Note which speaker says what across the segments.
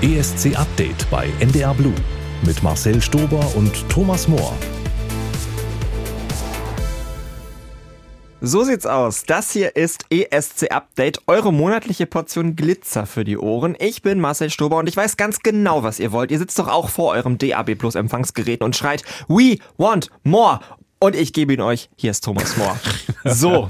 Speaker 1: ESC Update bei NDR Blue mit Marcel Stober und Thomas Mohr.
Speaker 2: So sieht's aus. Das hier ist ESC Update, eure monatliche Portion Glitzer für die Ohren. Ich bin Marcel Stober und ich weiß ganz genau, was ihr wollt. Ihr sitzt doch auch vor eurem DAB Plus Empfangsgerät und schreit We want more und ich gebe ihn euch. Hier ist Thomas Mohr. So.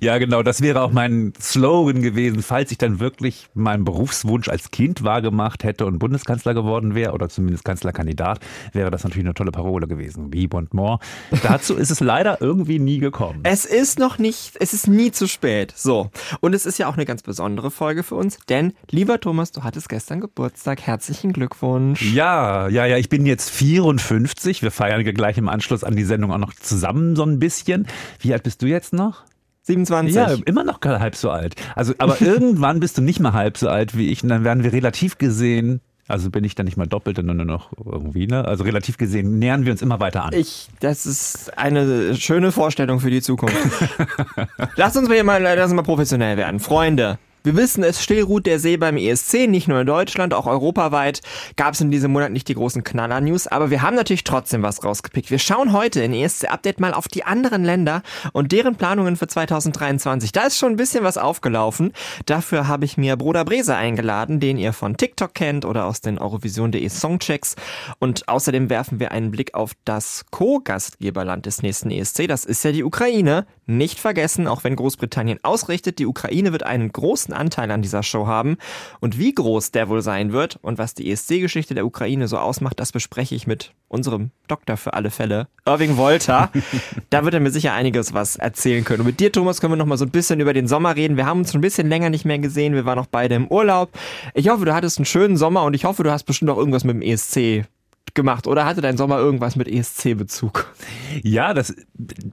Speaker 3: ja, genau. Das wäre auch mein Slogan gewesen, falls ich dann wirklich meinen Berufswunsch als Kind wahrgemacht hätte und Bundeskanzler geworden wäre oder zumindest Kanzlerkandidat, wäre das natürlich eine tolle Parole gewesen. Wie und more. Dazu ist es leider irgendwie nie gekommen.
Speaker 2: Es ist noch nicht, es ist nie zu spät. So. Und es ist ja auch eine ganz besondere Folge für uns, denn lieber Thomas, du hattest gestern Geburtstag. Herzlichen Glückwunsch.
Speaker 3: Ja, ja, ja. Ich bin jetzt 54. Wir feiern gleich im Anschluss an die Sendung Sendung auch noch zusammen so ein bisschen. Wie alt bist du jetzt noch?
Speaker 2: 27.
Speaker 3: Ja, immer noch halb so alt. Also, aber irgendwann bist du nicht mehr halb so alt wie ich und dann werden wir relativ gesehen also bin ich dann nicht mal doppelt, sondern nur noch irgendwie, ne? Also relativ gesehen nähern wir uns immer weiter an.
Speaker 2: Ich, das ist eine schöne Vorstellung für die Zukunft. lass uns mal, lass uns mal professionell werden. Freunde, wir wissen, es still ruht der See beim ESC, nicht nur in Deutschland, auch europaweit gab es in diesem Monat nicht die großen Knaller-News, aber wir haben natürlich trotzdem was rausgepickt. Wir schauen heute in ESC Update mal auf die anderen Länder und deren Planungen für 2023. Da ist schon ein bisschen was aufgelaufen. Dafür habe ich mir Bruder Brese eingeladen, den ihr von TikTok kennt oder aus den Eurovision.de Songchecks. Und außerdem werfen wir einen Blick auf das Co-Gastgeberland des nächsten ESC. Das ist ja die Ukraine. Nicht vergessen, auch wenn Großbritannien ausrichtet, die Ukraine wird einen großen Anteil an dieser Show haben. Und wie groß der wohl sein wird und was die ESC-Geschichte der Ukraine so ausmacht, das bespreche ich mit unserem Doktor für alle Fälle, Irving Wolter. da wird er mir sicher einiges was erzählen können. Und mit dir, Thomas, können wir noch mal so ein bisschen über den Sommer reden. Wir haben uns schon ein bisschen länger nicht mehr gesehen. Wir waren auch beide im Urlaub. Ich hoffe, du hattest einen schönen Sommer und ich hoffe, du hast bestimmt auch irgendwas mit dem ESC gemacht oder hatte dein Sommer irgendwas mit ESC-Bezug?
Speaker 3: Ja, das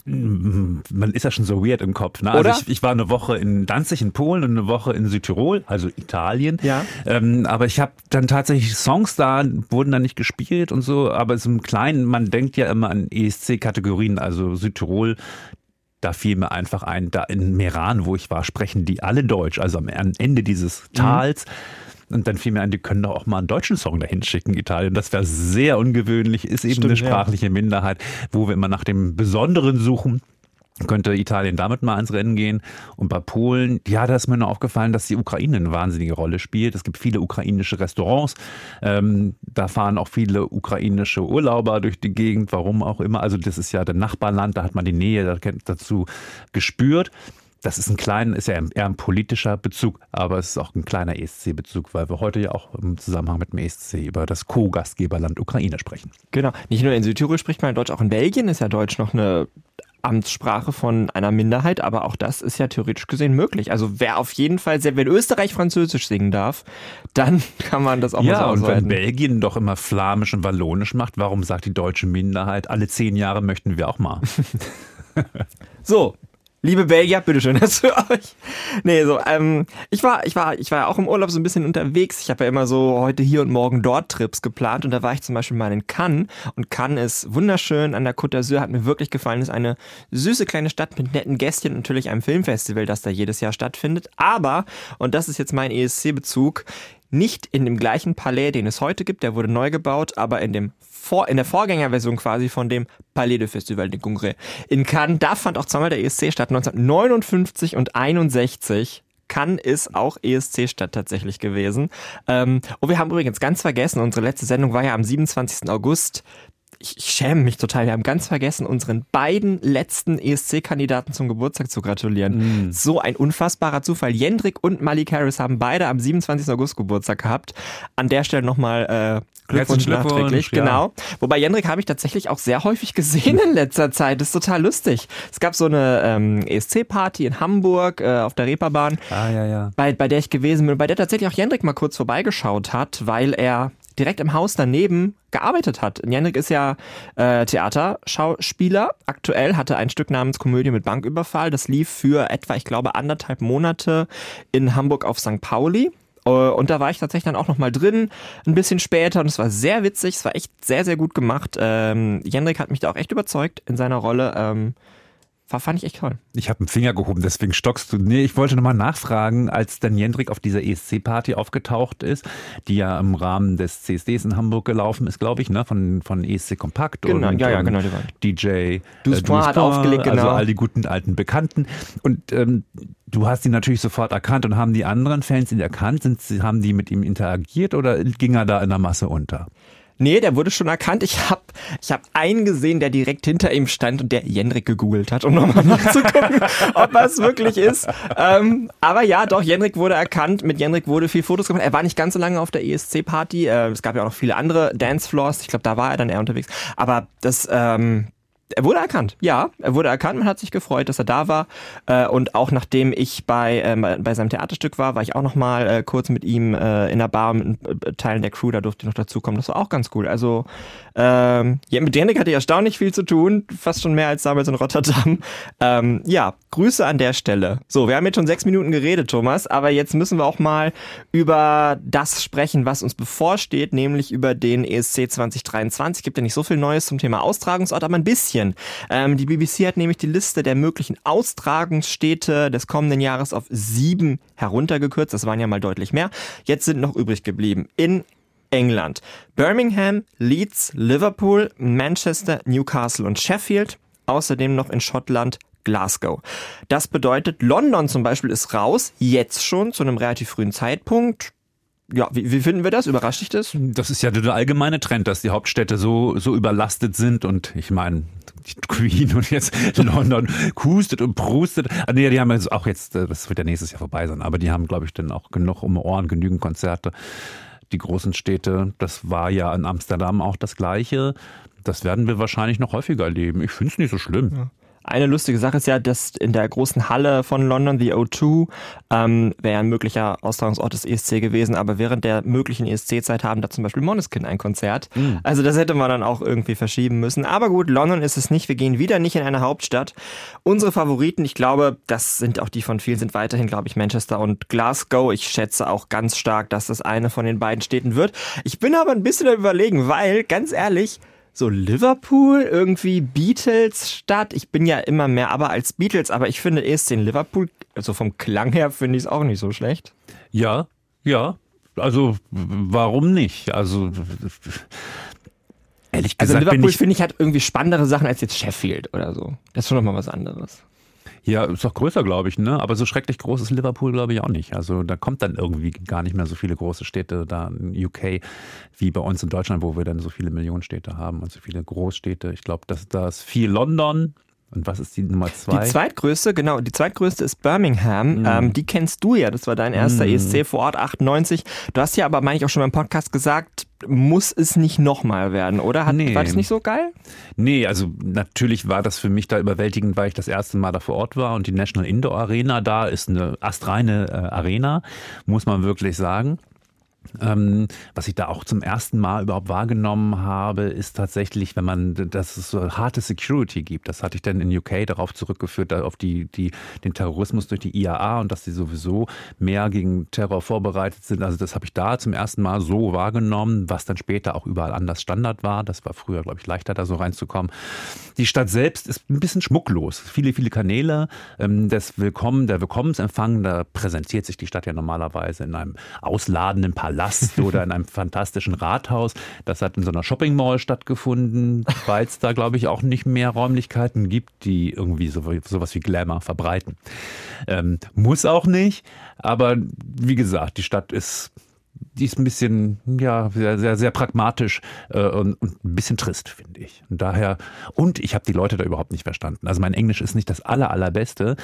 Speaker 3: man ist ja schon so weird im Kopf. Ne? Also ich, ich, war eine Woche in Danzig in Polen und eine Woche in Südtirol, also Italien.
Speaker 2: Ja.
Speaker 3: Ähm, aber ich habe dann tatsächlich Songs da, wurden da nicht gespielt und so, aber so im Kleinen, man denkt ja immer an ESC-Kategorien, also Südtirol, da fiel mir einfach ein, da in Meran, wo ich war, sprechen die alle Deutsch, also am Ende dieses Tals. Mhm und dann fiel mir ein, die können doch auch mal einen deutschen Song dahin schicken, Italien. Das wäre sehr ungewöhnlich, ist eben Stimmt, eine sprachliche ja. Minderheit, wo wir immer nach dem Besonderen suchen könnte Italien damit mal ins Rennen gehen. Und bei Polen, ja, da ist mir nur aufgefallen, dass die Ukraine eine wahnsinnige Rolle spielt. Es gibt viele ukrainische Restaurants. Ähm, da fahren auch viele ukrainische Urlauber durch die Gegend, warum auch immer. Also das ist ja der Nachbarland, da hat man die Nähe dazu gespürt. Das ist ein kleiner, ist ja eher ein politischer Bezug, aber es ist auch ein kleiner ESC-Bezug, weil wir heute ja auch im Zusammenhang mit dem ESC über das Co-Gastgeberland Ukraine sprechen.
Speaker 2: Genau. Nicht nur in Südtirol spricht man Deutsch, auch in Belgien ist ja Deutsch noch eine Amtssprache von einer Minderheit, aber auch das ist ja theoretisch gesehen möglich. Also wer auf jeden Fall, wenn Österreich Französisch singen darf, dann kann man das auch
Speaker 3: ja,
Speaker 2: mal
Speaker 3: so Ja, und wenn Belgien doch immer Flamisch und Wallonisch macht, warum sagt die deutsche Minderheit, alle zehn Jahre möchten wir auch mal?
Speaker 2: so, Liebe Belgier, bitteschön, das für euch. Nee, so, ähm, ich war, ich war, ich war ja auch im Urlaub so ein bisschen unterwegs. Ich habe ja immer so heute hier und morgen dort Trips geplant und da war ich zum Beispiel mal in Cannes und Cannes ist wunderschön an der Côte d'Azur, hat mir wirklich gefallen. Ist eine süße kleine Stadt mit netten Gästchen, natürlich einem Filmfestival, das da jedes Jahr stattfindet. Aber, und das ist jetzt mein ESC-Bezug, nicht in dem gleichen Palais, den es heute gibt, der wurde neu gebaut, aber in dem vor, in der Vorgängerversion quasi von dem Palais de Festival de Congrès in Cannes. Da fand auch zweimal der ESC statt, 1959 und 61. Cannes ist auch ESC-Stadt tatsächlich gewesen. Ähm, und wir haben übrigens ganz vergessen, unsere letzte Sendung war ja am 27. August ich, ich schäme mich total. Wir haben ganz vergessen, unseren beiden letzten ESC-Kandidaten zum Geburtstag zu gratulieren. Mm. So ein unfassbarer Zufall. Jendrik und Malik Harris haben beide am 27. August Geburtstag gehabt. An der Stelle nochmal äh, Glückwunsch, Glückwunsch nachträglich. Ja. Genau. Wobei Jendrik habe ich tatsächlich auch sehr häufig gesehen in letzter Zeit. Das ist total lustig. Es gab so eine ähm, ESC-Party in Hamburg äh, auf der Reeperbahn,
Speaker 3: ah, ja, ja.
Speaker 2: Bei, bei der ich gewesen bin, bei der tatsächlich auch Jendrik mal kurz vorbeigeschaut hat, weil er direkt im Haus daneben gearbeitet hat. Jendrik ist ja äh, Theaterschauspieler. Aktuell hatte ein Stück namens Komödie mit Banküberfall. Das lief für etwa, ich glaube, anderthalb Monate in Hamburg auf St. Pauli. Äh, und da war ich tatsächlich dann auch noch mal drin, ein bisschen später. Und es war sehr witzig, es war echt sehr, sehr gut gemacht. Ähm, Jendrik hat mich da auch echt überzeugt in seiner Rolle. Ähm, fand ich echt toll.
Speaker 3: Ich habe einen Finger gehoben, deswegen stockst du. Nee, ich wollte nochmal nachfragen, als dann Jendrik auf dieser ESC-Party aufgetaucht ist, die ja im Rahmen des CSDs in Hamburg gelaufen ist, glaube ich, ne, von, von ESC Kompakt
Speaker 2: genau,
Speaker 3: und,
Speaker 2: ja, ja,
Speaker 3: und
Speaker 2: genau,
Speaker 3: DJ
Speaker 2: Duspoint äh, hat aufgelegt, genau.
Speaker 3: Also all die guten alten Bekannten. Und ähm, du hast ihn natürlich sofort erkannt und haben die anderen Fans ihn erkannt? Sind, haben die mit ihm interagiert oder ging er da in der Masse unter?
Speaker 2: Nee, der wurde schon erkannt. Ich habe ich hab einen gesehen, der direkt hinter ihm stand und der Jendrik gegoogelt hat, um nochmal nachzugucken, ob er es wirklich ist. Ähm, aber ja, doch, Jendrik wurde erkannt. Mit Jendrik wurde viel Fotos gemacht. Er war nicht ganz so lange auf der ESC-Party. Äh, es gab ja auch noch viele andere Dancefloors. Ich glaube, da war er dann eher unterwegs. Aber das, ähm, er wurde erkannt, ja, er wurde erkannt. Man hat sich gefreut, dass er da war. Äh, und auch nachdem ich bei, äh, bei seinem Theaterstück war, war ich auch noch mal äh, kurz mit ihm äh, in der Bar mit äh, Teilen der Crew. Da durfte ich noch dazukommen. Das war auch ganz cool. Also ähm, ja, mit Janik hatte ich erstaunlich viel zu tun, fast schon mehr als damals in Rotterdam. Ähm, ja, Grüße an der Stelle. So, wir haben jetzt schon sechs Minuten geredet, Thomas, aber jetzt müssen wir auch mal über das sprechen, was uns bevorsteht, nämlich über den ESC 2023. Gibt ja nicht so viel Neues zum Thema Austragungsort, aber ein bisschen. Ähm, die BBC hat nämlich die Liste der möglichen Austragungsstädte des kommenden Jahres auf sieben heruntergekürzt. Das waren ja mal deutlich mehr. Jetzt sind noch übrig geblieben in England. Birmingham, Leeds, Liverpool, Manchester, Newcastle und Sheffield. Außerdem noch in Schottland Glasgow. Das bedeutet, London zum Beispiel ist raus, jetzt schon zu einem relativ frühen Zeitpunkt. Ja, wie, wie finden wir das? Überrascht dich das?
Speaker 3: Das ist ja der allgemeine Trend, dass die Hauptstädte so, so überlastet sind und ich meine, die Queen und jetzt London kustet und prustet. Ah, nee, die haben jetzt auch jetzt, äh, das wird ja nächstes Jahr vorbei sein, aber die haben, glaube ich, dann auch genug um Ohren, genügend Konzerte die großen Städte. Das war ja in Amsterdam auch das Gleiche. Das werden wir wahrscheinlich noch häufiger erleben. Ich finde es nicht so schlimm.
Speaker 2: Ja. Eine lustige Sache ist ja, dass in der großen Halle von London, the O2, ähm, wäre ein möglicher Austragungsort des ESC gewesen, aber während der möglichen ESC-Zeit haben da zum Beispiel Moneskin ein Konzert. Mhm. Also das hätte man dann auch irgendwie verschieben müssen. Aber gut, London ist es nicht. Wir gehen wieder nicht in eine Hauptstadt. Unsere Favoriten, ich glaube, das sind auch die von vielen, sind weiterhin, glaube ich, Manchester und Glasgow. Ich schätze auch ganz stark, dass das eine von den beiden Städten wird. Ich bin aber ein bisschen überlegen, weil, ganz ehrlich, so Liverpool, irgendwie Beatles-Stadt. Ich bin ja immer mehr aber als Beatles, aber ich finde erst den Liverpool, also vom Klang her finde ich es auch nicht so schlecht.
Speaker 3: Ja, ja. Also warum nicht? Also
Speaker 2: ehrlich also gesagt. Also Liverpool finde ich hat irgendwie spannendere Sachen als jetzt Sheffield oder so. Das ist schon nochmal was anderes.
Speaker 3: Ja, ist doch größer, glaube ich, ne? Aber so schrecklich groß ist Liverpool, glaube ich, auch nicht. Also da kommt dann irgendwie gar nicht mehr so viele große Städte da in UK wie bei uns in Deutschland, wo wir dann so viele Millionenstädte haben und so viele Großstädte. Ich glaube, dass das viel London, und was ist die Nummer zwei?
Speaker 2: Die zweitgrößte, genau, die zweitgrößte ist Birmingham. Mm. Ähm, die kennst du ja, das war dein erster mm. ESC vor Ort 98. Du hast ja aber, meine ich auch schon beim Podcast gesagt, muss es nicht nochmal werden, oder? Hat, nee. War das nicht so geil?
Speaker 3: Nee, also natürlich war das für mich da überwältigend, weil ich das erste Mal da vor Ort war und die National Indoor Arena da ist eine astreine äh, Arena, muss man wirklich sagen. Ähm, was ich da auch zum ersten Mal überhaupt wahrgenommen habe, ist tatsächlich, wenn man, dass es so harte Security gibt. Das hatte ich dann in UK darauf zurückgeführt, auf die, die, den Terrorismus durch die IAA und dass sie sowieso mehr gegen Terror vorbereitet sind. Also das habe ich da zum ersten Mal so wahrgenommen, was dann später auch überall anders Standard war. Das war früher, glaube ich, leichter, da so reinzukommen. Die Stadt selbst ist ein bisschen schmucklos. Viele, viele Kanäle ähm, des Willkommen, der Willkommensempfang, da präsentiert sich die Stadt ja normalerweise in einem ausladenden Palast Palast oder in einem fantastischen Rathaus. Das hat in so einer Shopping Mall stattgefunden, weil es da, glaube ich, auch nicht mehr Räumlichkeiten gibt, die irgendwie so, sowas wie Glamour verbreiten. Ähm, muss auch nicht, aber wie gesagt, die Stadt ist die ist ein bisschen, ja, sehr, sehr, sehr pragmatisch äh, und, und, ein bisschen trist, finde ich. Und daher, und ich habe die Leute da überhaupt nicht verstanden. Also mein Englisch ist nicht das aller, allerbeste.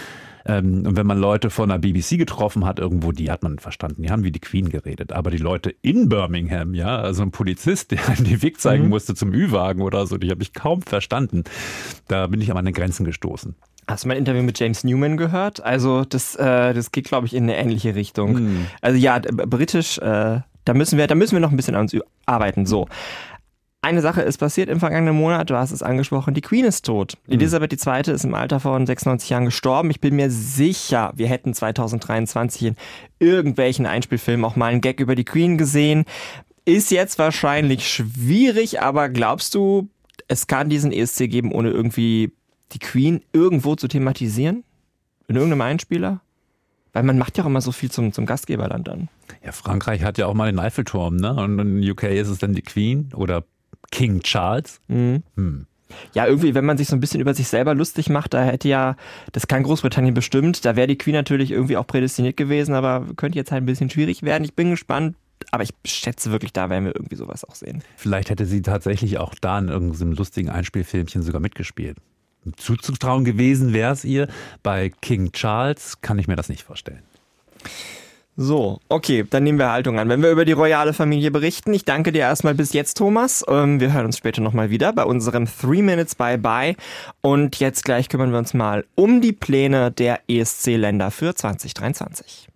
Speaker 3: Ähm, und wenn man Leute von der BBC getroffen hat irgendwo, die hat man verstanden. Die haben wie die Queen geredet. Aber die Leute in Birmingham, ja, also ein Polizist, der einem den Weg zeigen mhm. musste zum Ü-Wagen oder so, die habe ich kaum verstanden. Da bin ich an meine Grenzen gestoßen.
Speaker 2: Hast du mein Interview mit James Newman gehört? Also das, äh, das geht, glaube ich, in eine ähnliche Richtung. Mm. Also ja, britisch, äh, da müssen wir, da müssen wir noch ein bisschen an uns arbeiten. So. Eine Sache ist passiert im vergangenen Monat, du hast es angesprochen, die Queen ist tot. Mhm. Elisabeth II. ist im Alter von 96 Jahren gestorben. Ich bin mir sicher, wir hätten 2023 in irgendwelchen Einspielfilmen auch mal einen Gag über die Queen gesehen. Ist jetzt wahrscheinlich schwierig, aber glaubst du, es kann diesen ESC geben, ohne irgendwie
Speaker 4: die Queen irgendwo zu thematisieren? In irgendeinem Einspieler? Weil man macht ja auch immer so viel zum, zum Gastgeberland dann.
Speaker 3: Ja, Frankreich hat ja auch mal den Eiffelturm, ne? Und in UK ist es dann die Queen oder King Charles.
Speaker 4: Mhm.
Speaker 3: Hm.
Speaker 4: Ja, irgendwie, wenn man sich so ein bisschen über sich selber lustig macht, da hätte ja, das kann Großbritannien bestimmt, da wäre die Queen natürlich irgendwie auch prädestiniert gewesen, aber könnte jetzt halt ein bisschen schwierig werden. Ich bin gespannt, aber ich schätze wirklich, da werden wir irgendwie sowas auch sehen.
Speaker 3: Vielleicht hätte sie tatsächlich auch da in irgendeinem lustigen Einspielfilmchen sogar mitgespielt. Zuzutrauen gewesen wäre es ihr. Bei King Charles kann ich mir das nicht vorstellen.
Speaker 4: So, okay, dann nehmen wir Haltung an. Wenn wir über die royale Familie berichten, ich danke dir erstmal bis jetzt, Thomas. Ähm, wir hören uns später nochmal wieder bei unserem Three Minutes Bye Bye. Und jetzt gleich kümmern wir uns mal um die Pläne der ESC-Länder für 2023.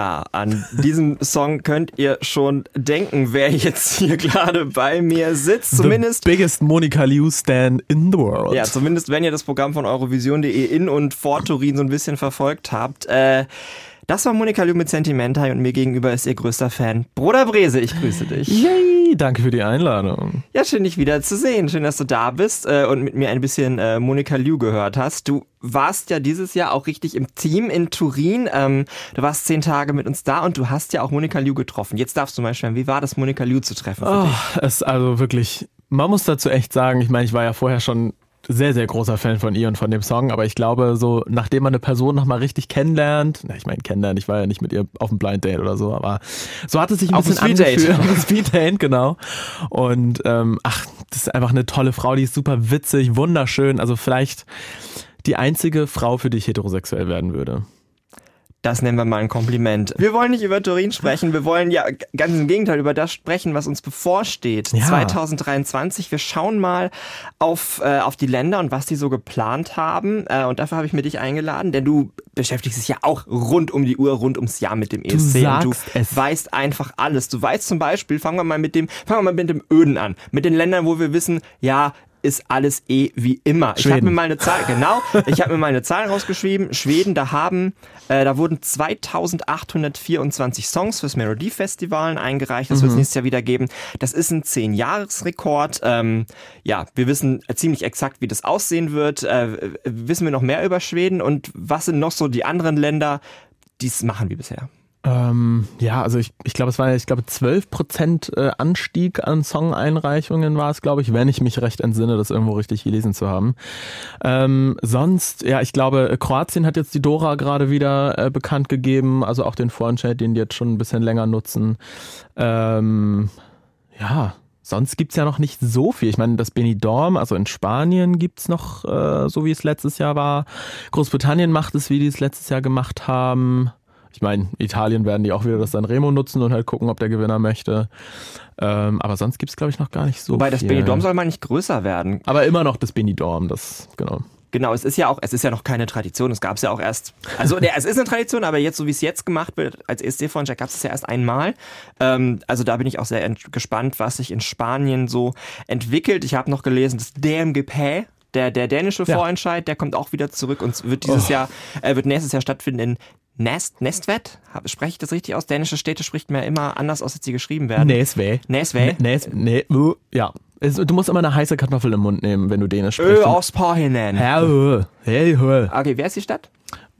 Speaker 4: Ja, an diesem Song könnt ihr schon denken, wer jetzt hier gerade bei mir sitzt. Zumindest.
Speaker 5: The biggest Monica Liu Stan in the world.
Speaker 4: Ja, zumindest wenn ihr das Programm von Eurovision.de in und vor Turin so ein bisschen verfolgt habt. Äh, das war Monika Liu mit Sentimentai und mir gegenüber ist ihr größter Fan. Bruder Brese, ich grüße dich.
Speaker 5: Yay, danke für die Einladung.
Speaker 4: Ja, schön dich wieder zu sehen. Schön, dass du da bist äh, und mit mir ein bisschen äh, Monika Liu gehört hast. Du warst ja dieses Jahr auch richtig im Team in Turin. Ähm, du warst zehn Tage mit uns da und du hast ja auch Monika Liu getroffen. Jetzt darfst du mal schweren, wie war das, Monika Liu zu treffen?
Speaker 5: Oh, es ist also wirklich, man muss dazu echt sagen, ich meine, ich war ja vorher schon sehr, sehr großer Fan von ihr und von dem Song, aber ich glaube, so nachdem man eine Person nochmal richtig kennenlernt, na, ich meine, kennenlernen, ich war ja nicht mit ihr auf einem Blind Date oder so, aber so hat es sich ein
Speaker 4: auf
Speaker 5: bisschen
Speaker 4: ein Speed Date.
Speaker 5: angefühlt. Speed Date, genau. Und ähm, ach, das ist einfach eine tolle Frau, die ist super witzig, wunderschön. Also vielleicht die einzige Frau, für die ich heterosexuell werden würde.
Speaker 2: Das nennen wir mal ein Kompliment. Wir wollen nicht über Turin sprechen, wir wollen ja ganz im Gegenteil über das sprechen, was uns bevorsteht.
Speaker 5: Ja.
Speaker 2: 2023. Wir schauen mal auf, äh, auf die Länder und was die so geplant haben. Äh, und dafür habe ich mir dich eingeladen, denn du beschäftigst dich ja auch rund um die Uhr, rund ums Jahr mit dem ESC. und du
Speaker 5: sagst es.
Speaker 2: weißt einfach alles. Du weißt zum Beispiel, fangen wir mal mit dem, fangen wir mal mit dem Öden an. Mit den Ländern, wo wir wissen, ja, ist alles eh wie immer. Ich habe
Speaker 5: Schweden.
Speaker 2: mir mal eine Zahl, genau, ich habe mir mal eine Zahl rausgeschrieben. Schweden, da haben, äh, da wurden 2824 Songs fürs Melodiefestivalen eingereicht. Das wird es nächstes Jahr wieder geben. Das ist ein 10-Jahres-Rekord. Ähm, ja, wir wissen ziemlich exakt, wie das aussehen wird. Äh, wissen wir noch mehr über Schweden und was sind noch so die anderen Länder, die es machen wie bisher?
Speaker 5: Ähm, ja, also ich, ich glaube, es war, ich glaube, 12 Prozent äh, Anstieg an Song-Einreichungen war es, glaube ich, wenn ich mich recht entsinne, das irgendwo richtig gelesen zu haben. Ähm, sonst, ja, ich glaube, Kroatien hat jetzt die Dora gerade wieder äh, bekannt gegeben, also auch den Vorentscheid, den die jetzt schon ein bisschen länger nutzen. Ähm, ja, sonst gibt's ja noch nicht so viel. Ich meine, das Benidorm, also in Spanien gibt's noch, äh, so wie es letztes Jahr war. Großbritannien macht es, wie die es letztes Jahr gemacht haben. Ich meine, Italien werden die auch wieder das Sanremo nutzen und halt gucken, ob der Gewinner möchte. Ähm, aber sonst gibt's glaube ich, noch gar nicht so
Speaker 2: Wobei das. Benidorm soll mal nicht größer werden.
Speaker 5: aber immer noch das Benidorm, das, genau.
Speaker 2: Genau, es ist ja auch, es ist ja noch keine Tradition. Es gab es ja auch erst, also der, es ist eine Tradition, aber jetzt, so wie es jetzt gemacht wird, als ESC-Vorentscheid gab es es ja erst einmal. Ähm, also da bin ich auch sehr gespannt, was sich in Spanien so entwickelt. Ich habe noch gelesen, das DMGP, der, der dänische
Speaker 5: Ja.
Speaker 2: Vorentscheid, der kommt auch wieder zurück und wird dieses
Speaker 5: Oh.
Speaker 2: Jahr, äh, wird nächstes Jahr stattfinden in Nest, Nestvet. Spreche ich das richtig aus? Dänische Städte spricht mir immer anders aus, als sie geschrieben werden.
Speaker 5: Nesway.
Speaker 2: Nesway.
Speaker 5: Nes, nee, uh, ja. Du musst immer eine heiße Kartoffel im Mund nehmen, wenn du Dänisch
Speaker 2: Ö
Speaker 5: sprichst.
Speaker 2: aus.
Speaker 5: Ja, uh, hey, uh.
Speaker 2: Okay, wer ist die Stadt?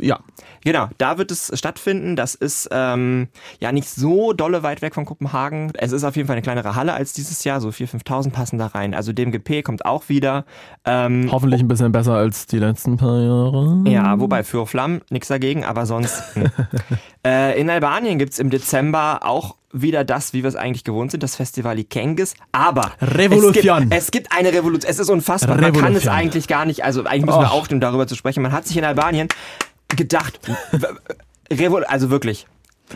Speaker 5: Ja.
Speaker 2: Genau, da wird es stattfinden. Das ist ähm, ja nicht so dolle weit weg von Kopenhagen. Es ist auf jeden Fall eine kleinere Halle als dieses Jahr. So 4.000, 5.000 passen da rein. Also dem GP kommt auch wieder. Ähm,
Speaker 5: Hoffentlich ein bisschen besser als die letzten paar Jahre.
Speaker 2: ja, wobei für Flamm nichts dagegen, aber sonst. hm. äh, in Albanien gibt's im Dezember auch wieder das, wie wir es eigentlich gewohnt sind, das Festival Ikengis. Aber
Speaker 5: Revolution.
Speaker 2: Es gibt, es gibt eine Revolution. Es ist unfassbar. Man kann es eigentlich gar nicht. Also eigentlich müssen wir
Speaker 5: Och.
Speaker 2: aufnehmen, darüber zu sprechen. Man hat sich in Albanien gedacht, also wirklich.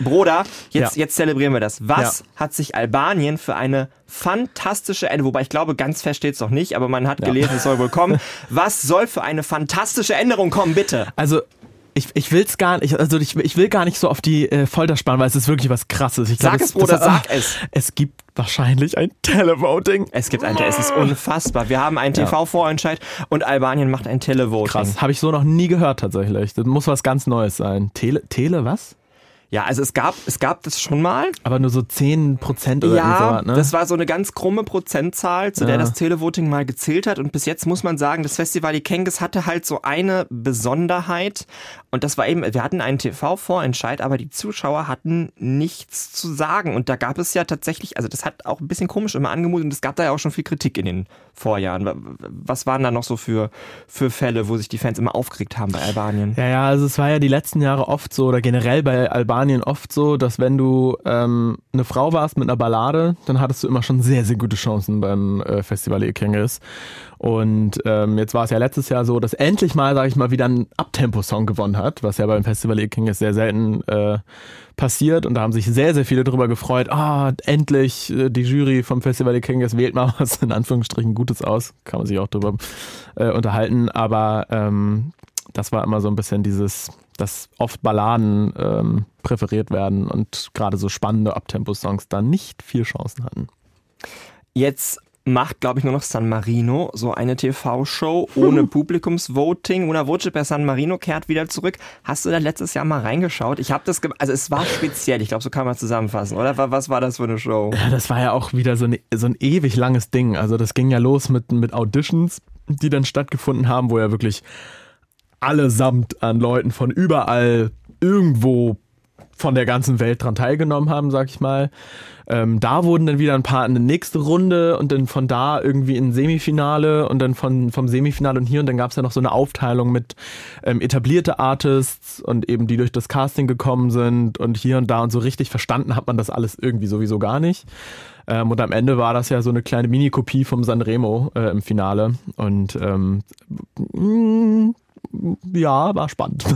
Speaker 2: Bruder, jetzt,
Speaker 5: Ja.
Speaker 2: jetzt zelebrieren wir das. Was
Speaker 5: Ja.
Speaker 2: hat sich Albanien für eine fantastische Änderung, wobei ich glaube, ganz fest steht's noch nicht, aber man hat gelesen, es soll wohl kommen. Was soll für eine fantastische Änderung kommen, bitte?
Speaker 5: Also, ich, ich will's gar nicht, also ich, ich will gar nicht so auf die äh, Folter spannen, weil es ist wirklich was krasses. Ich glaub,
Speaker 2: Sag es, Bruder, sag es.
Speaker 5: Es gibt wahrscheinlich ein Televoting.
Speaker 2: Es gibt ein, es ist unfassbar. Wir haben einen TV-Vorentscheid und Albanien macht ein Televoting.
Speaker 5: Krass, habe ich so noch nie gehört tatsächlich. Das muss was ganz Neues sein. Tele, Tele was?
Speaker 2: Ja, also es gab, es gab das schon mal.
Speaker 5: Aber nur so 10 Prozent oder
Speaker 2: Ja,
Speaker 5: sowas, ne?
Speaker 2: das war so eine ganz krumme Prozentzahl, zu der
Speaker 5: Ja.
Speaker 2: das Televoting mal gezählt hat. Und bis jetzt muss man sagen, das Festival Ikengis hatte halt so eine Besonderheit. Und das war eben, wir hatten einen TV-Vorentscheid, aber die Zuschauer hatten nichts zu sagen. Und da gab es ja tatsächlich, also das hat auch ein bisschen komisch immer angemutet und es gab da ja auch schon viel Kritik in den Vorjahren. Wa- Was waren da noch so für, für Fälle, wo sich die Fans immer aufgeregt haben bei Albanien?
Speaker 5: Ja, ja, also es war ja die letzten Jahre oft so, oder generell bei Albanien oft so, dass wenn du ähm, eine Frau warst mit einer Ballade, dann hattest du immer schon sehr, sehr gute Chancen beim äh, Festival Ikengis. Und ähm, jetzt war es ja letztes Jahr so, dass endlich mal, sag ich mal, wieder ein Abtempo-Song gewonnen hat, was ja beim Festival Ikengis sehr selten äh, passiert. Und da haben sich sehr, sehr viele drüber gefreut. Ah, endlich, äh, die Jury vom Festival Ikengis wählt mal was in Anführungsstrichen Gutes aus. Kann man sich auch drüber äh, unterhalten. Aber ähm, das war immer so ein bisschen dieses, dass oft Balladen ähm, präferiert werden und gerade so spannende Abtempo-Songs da nicht viel Chancen hatten.
Speaker 2: Jetzt macht, glaube ich, nur noch San Marino so eine TV-Show ohne Publikumsvoting. Una Voce per San Marino kehrt wieder zurück. Hast du da letztes Jahr mal reingeschaut? Ich habe das, also es war speziell. Ich glaube, so kann man zusammenfassen, oder? Wa- Was war das für eine Show?
Speaker 5: Ja, das war ja auch wieder so, eine, so ein ewig langes Ding. Also das ging ja los mit, mit Auditions, die dann stattgefunden haben, wo ja wirklich allesamt an Leuten von überall irgendwo von der ganzen Welt dran teilgenommen haben, sag ich mal. Ähm, da wurden dann wieder ein paar in die nächste Runde und dann von da irgendwie in Semifinale und dann von, vom Semifinale und hier und dann gab es ja noch so eine Aufteilung mit ähm, etablierte Artists und eben die durch das Casting gekommen sind und hier und da und so richtig verstanden hat man das alles irgendwie sowieso gar nicht. Ähm, und am Ende war das ja so eine kleine Mini-Kopie vom Sanremo äh, im Finale und ähm, mm, ja, war spannend.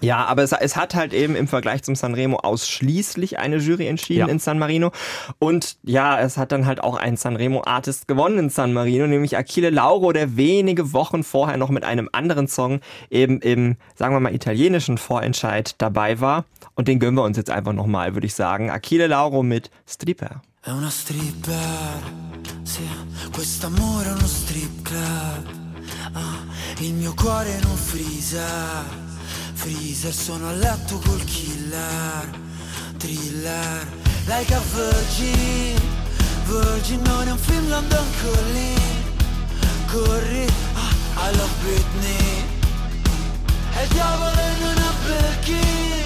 Speaker 2: Ja, aber es, es hat halt eben im Vergleich zum Sanremo ausschließlich eine Jury entschieden
Speaker 5: Ja.
Speaker 2: in San Marino. Und ja, es hat dann halt auch ein Sanremo-Artist gewonnen in San Marino, nämlich Achille Lauro, der wenige Wochen vorher noch mit einem anderen Song eben im, sagen wir mal, italienischen Vorentscheid dabei war. Und den gönnen wir uns jetzt einfach nochmal, würde ich sagen. Achille Lauro mit Stripper.
Speaker 6: È una stripper, sì, quest'amore è uno strip club. Ah, il mio cuore in un freezer, sono a letto col killer, thriller. Like a virgin, virgin non è un film London Calling. Corri, ah, I love Britney. E il diavolo in una Birkin.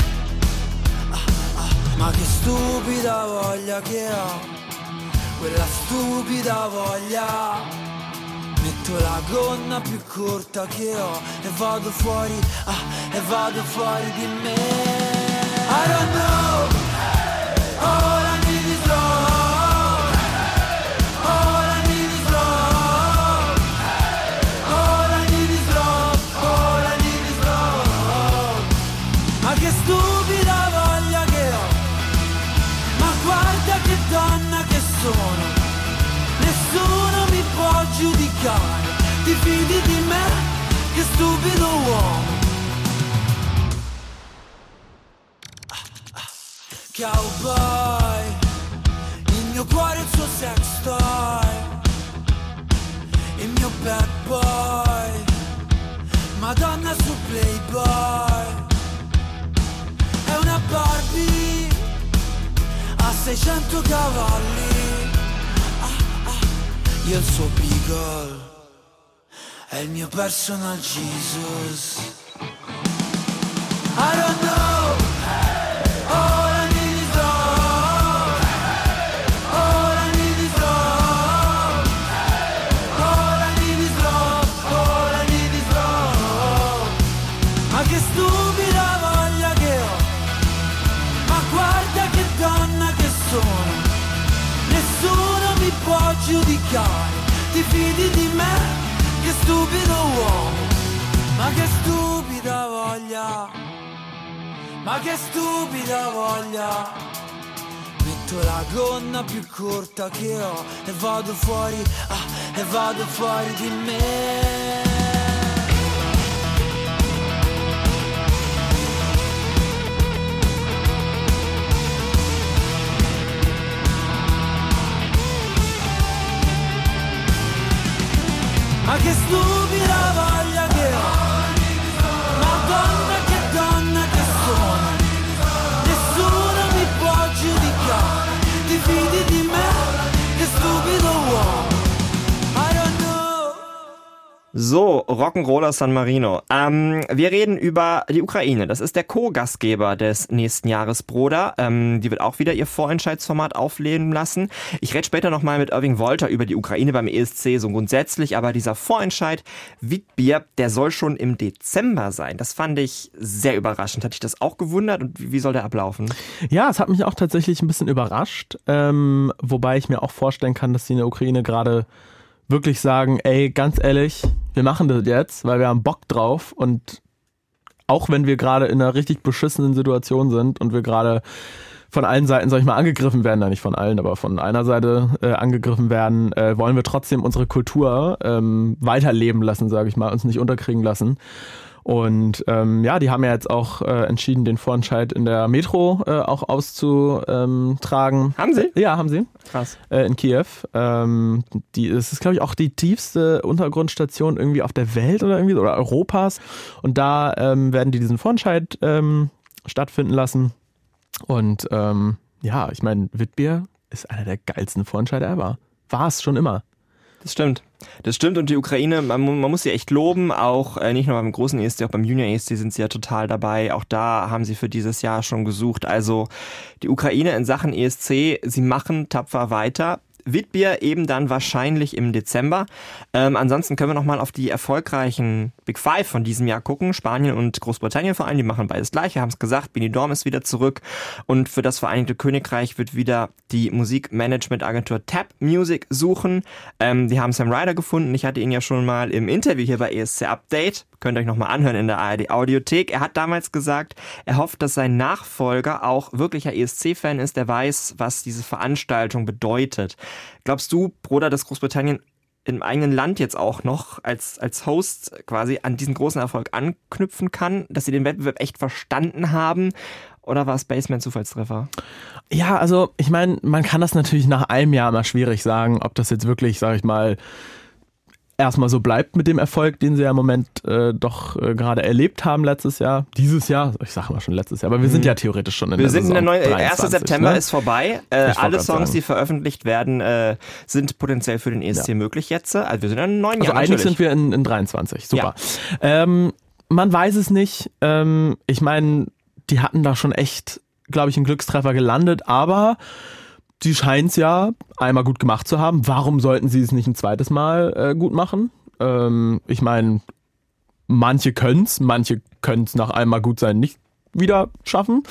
Speaker 6: Ma che stupida voglia che ho, quella stupida voglia. Metto la gonna più corta che ho e vado fuori, ah, e vado fuori di me. I don't know, Cowboy Il mio cuore è il suo sex toy Il mio bad boy Madonna su Playboy è una Barbie a 600 cavalli. Ah, ah. Io il suo Beagle è il mio personal Jesus. I don't know. Ma che stupida voglia. Metto la gonna più corta che ho E vado fuori, ah, e vado fuori di me. Ma che stupida
Speaker 2: So, Rock'n'Roller San Marino. Ähm, wir reden über die Ukraine. Das ist der Co-Gastgeber des nächsten Jahres, Broder. Ähm, die wird auch wieder ihr Vorentscheidsformat aufleben lassen. Ich rede später nochmal mit Irving Wolter über die Ukraine beim ESC, so grundsätzlich. Aber dieser Vorentscheid Witbier, der soll schon im Dezember sein. Das fand ich sehr überraschend. Hat dich das auch gewundert? Und wie wie soll der ablaufen?
Speaker 5: Ja, es hat mich auch tatsächlich ein bisschen überrascht, ähm, wobei ich mir auch vorstellen kann, dass die in der Ukraine gerade wirklich sagen, ey, ganz ehrlich, wir machen das jetzt, weil wir haben Bock drauf und auch wenn wir gerade in einer richtig beschissenen Situation sind und wir gerade von allen Seiten, sag ich mal, angegriffen werden, na nicht von allen, aber von einer Seite äh, angegriffen werden, äh, wollen wir trotzdem unsere Kultur ähm, weiterleben lassen, sage ich mal, uns nicht unterkriegen lassen. Und ähm, ja, die haben ja jetzt auch äh, entschieden, den Vorentscheid in der Metro äh, auch auszutragen.
Speaker 2: Haben sie?
Speaker 5: Ja, haben sie.
Speaker 2: Krass.
Speaker 5: Äh, in Kiew. Ähm, die, es ist, glaube ich, auch die tiefste Untergrundstation irgendwie auf der Welt oder irgendwie oder Europas. Und da ähm, werden die diesen Vorentscheid ähm, stattfinden lassen. Und ähm, ja, ich meine, Witbier ist einer der geilsten Vorentscheide ever. War es schon immer.
Speaker 2: Das stimmt. Das stimmt und die Ukraine, man, man muss sie echt loben, auch äh, nicht nur beim großen ESC, auch beim Junior ESC sind sie ja total dabei. Auch da haben sie für dieses Jahr schon gesucht. Also die Ukraine in Sachen ESC, sie machen tapfer weiter. Witbier eben dann wahrscheinlich im Dezember. Ähm, ansonsten können wir nochmal auf die erfolgreichen Big Five von diesem Jahr gucken. Spanien und Großbritannien vor allem, die machen beides gleich. Wir haben es gesagt, Benidorm ist wieder zurück und für das Vereinigte Königreich wird wieder die Musikmanagementagentur Tap Music suchen. Ähm, die haben Sam Ryder gefunden. Ich hatte ihn ja schon mal im Interview hier bei ESC Update. Könnt ihr euch nochmal anhören in der ARD Audiothek. Er hat damals gesagt, er hofft, dass sein Nachfolger auch wirklicher ESC-Fan ist, der weiß, was diese Veranstaltung bedeutet. Glaubst du, Bruder, dass Großbritannien im eigenen Land jetzt auch noch als, als Host quasi an diesen großen Erfolg anknüpfen kann, dass sie den Wettbewerb echt verstanden haben? Oder war Spaceman Zufallstreffer?
Speaker 5: Ja, also ich meine, man kann das natürlich nach einem Jahr mal schwierig sagen, ob das jetzt wirklich, sag ich mal, erstmal so bleibt mit dem Erfolg, den sie ja im Moment äh, doch äh, gerade erlebt haben letztes Jahr. Dieses Jahr, ich sage mal schon letztes Jahr, aber wir sind ja theoretisch schon in
Speaker 2: Wir
Speaker 5: der
Speaker 2: sind in der
Speaker 5: Saison
Speaker 2: neuen, 1.
Speaker 5: 23,
Speaker 2: September
Speaker 5: ne?
Speaker 2: ist vorbei. Äh, alle Songs,
Speaker 5: sagen.
Speaker 2: die veröffentlicht werden, äh, sind potenziell für den ESC
Speaker 5: Ja.
Speaker 2: möglich jetzt. Also wir sind in einem neuen
Speaker 5: Also
Speaker 2: Jahr
Speaker 5: eigentlich
Speaker 2: natürlich.
Speaker 5: sind wir in, in 23. Super. Ähm, man weiß es nicht. Ähm, ich meine, die hatten da schon echt, glaube ich, einen Glückstreffer gelandet, aber die scheinen es ja einmal gut gemacht zu haben. Warum sollten sie es nicht ein zweites Mal äh, gut machen? Ähm, ich meine, manche können es, manche können es nach einmal gut sein nicht wieder schaffen.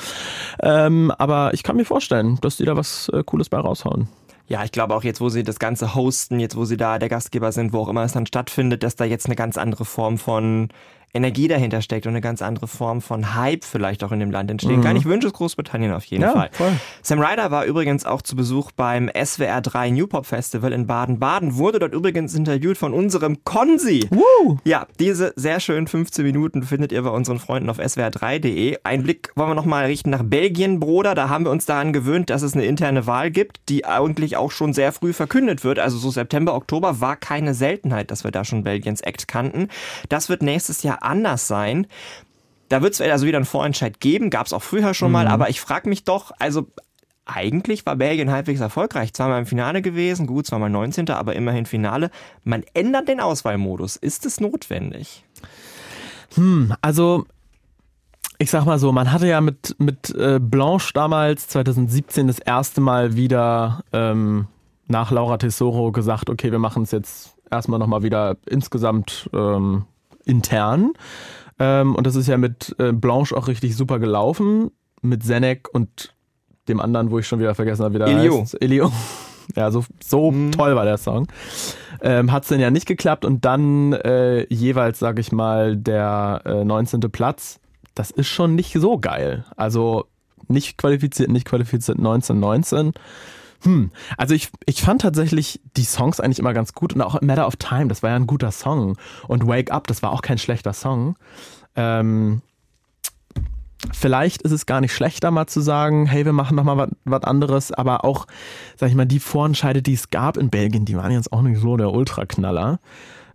Speaker 5: Ähm, aber ich kann mir vorstellen, dass die da was äh, Cooles bei raushauen.
Speaker 2: Ja, ich glaube auch jetzt, wo sie das Ganze hosten, jetzt wo sie da der Gastgeber sind, wo auch immer es dann stattfindet, dass da jetzt eine ganz andere Form von Energie dahinter steckt und eine ganz andere Form von Hype vielleicht auch in dem Land entstehen kann. Ich wünsche es Großbritannien auf jeden
Speaker 5: Mhm. Ja,
Speaker 2: Fall.
Speaker 5: voll.
Speaker 2: Sam Ryder war übrigens auch zu Besuch beim SWR 3 New Pop Festival in Baden-Baden, wurde dort übrigens interviewt von unserem Konzi.
Speaker 5: Woo!
Speaker 2: Ja, diese sehr schönen 15 Minuten findet ihr bei unseren Freunden auf swr3.de. Ein Blick wollen wir nochmal richten nach Belgien, Bruder. Da haben wir uns daran gewöhnt, dass es eine interne Wahl gibt, die eigentlich auch schon sehr früh verkündet wird. Also so September, Oktober war keine Seltenheit, dass wir da schon Belgiens Act kannten. Das wird nächstes Jahr anders sein. Da wird es also wieder einen Vorentscheid geben, gab es auch früher schon mal, aber ich frage mich doch, also eigentlich war Belgien halbwegs erfolgreich. Zweimal im Finale gewesen, gut, zweimal 19., aber immerhin Finale. Man ändert den Auswahlmodus. Ist es notwendig?
Speaker 5: Also, ich sag mal so, man hatte ja mit, mit äh, Blanche damals 2017 das erste Mal wieder ähm, nach Laura Tesoro gesagt, okay, wir machen es jetzt erstmal nochmal wieder insgesamt ähm, intern. Ähm, und das ist ja mit äh, Blanche auch richtig super gelaufen. Mit Zenek und dem anderen, wo ich schon wieder vergessen habe, wie der
Speaker 2: Elio.
Speaker 5: heißt. Elio. Ja, so, so toll war der Song. Ähm, Hat es dann ja nicht geklappt und dann äh, jeweils, sag ich mal, der äh, 19. Platz. Das ist schon nicht so geil. Also nicht qualifiziert, nicht qualifiziert 19, 19. Hm, also ich, ich fand tatsächlich die Songs eigentlich immer ganz gut und auch Matter of Time, das war ja ein guter Song. Und Wake Up, das war auch kein schlechter Song. Ähm, vielleicht ist es gar nicht schlechter, mal zu sagen, hey, wir machen nochmal was anderes, aber auch, sag ich mal, die Vorentscheide, die es gab in Belgien, die waren jetzt auch nicht so der Ultraknaller.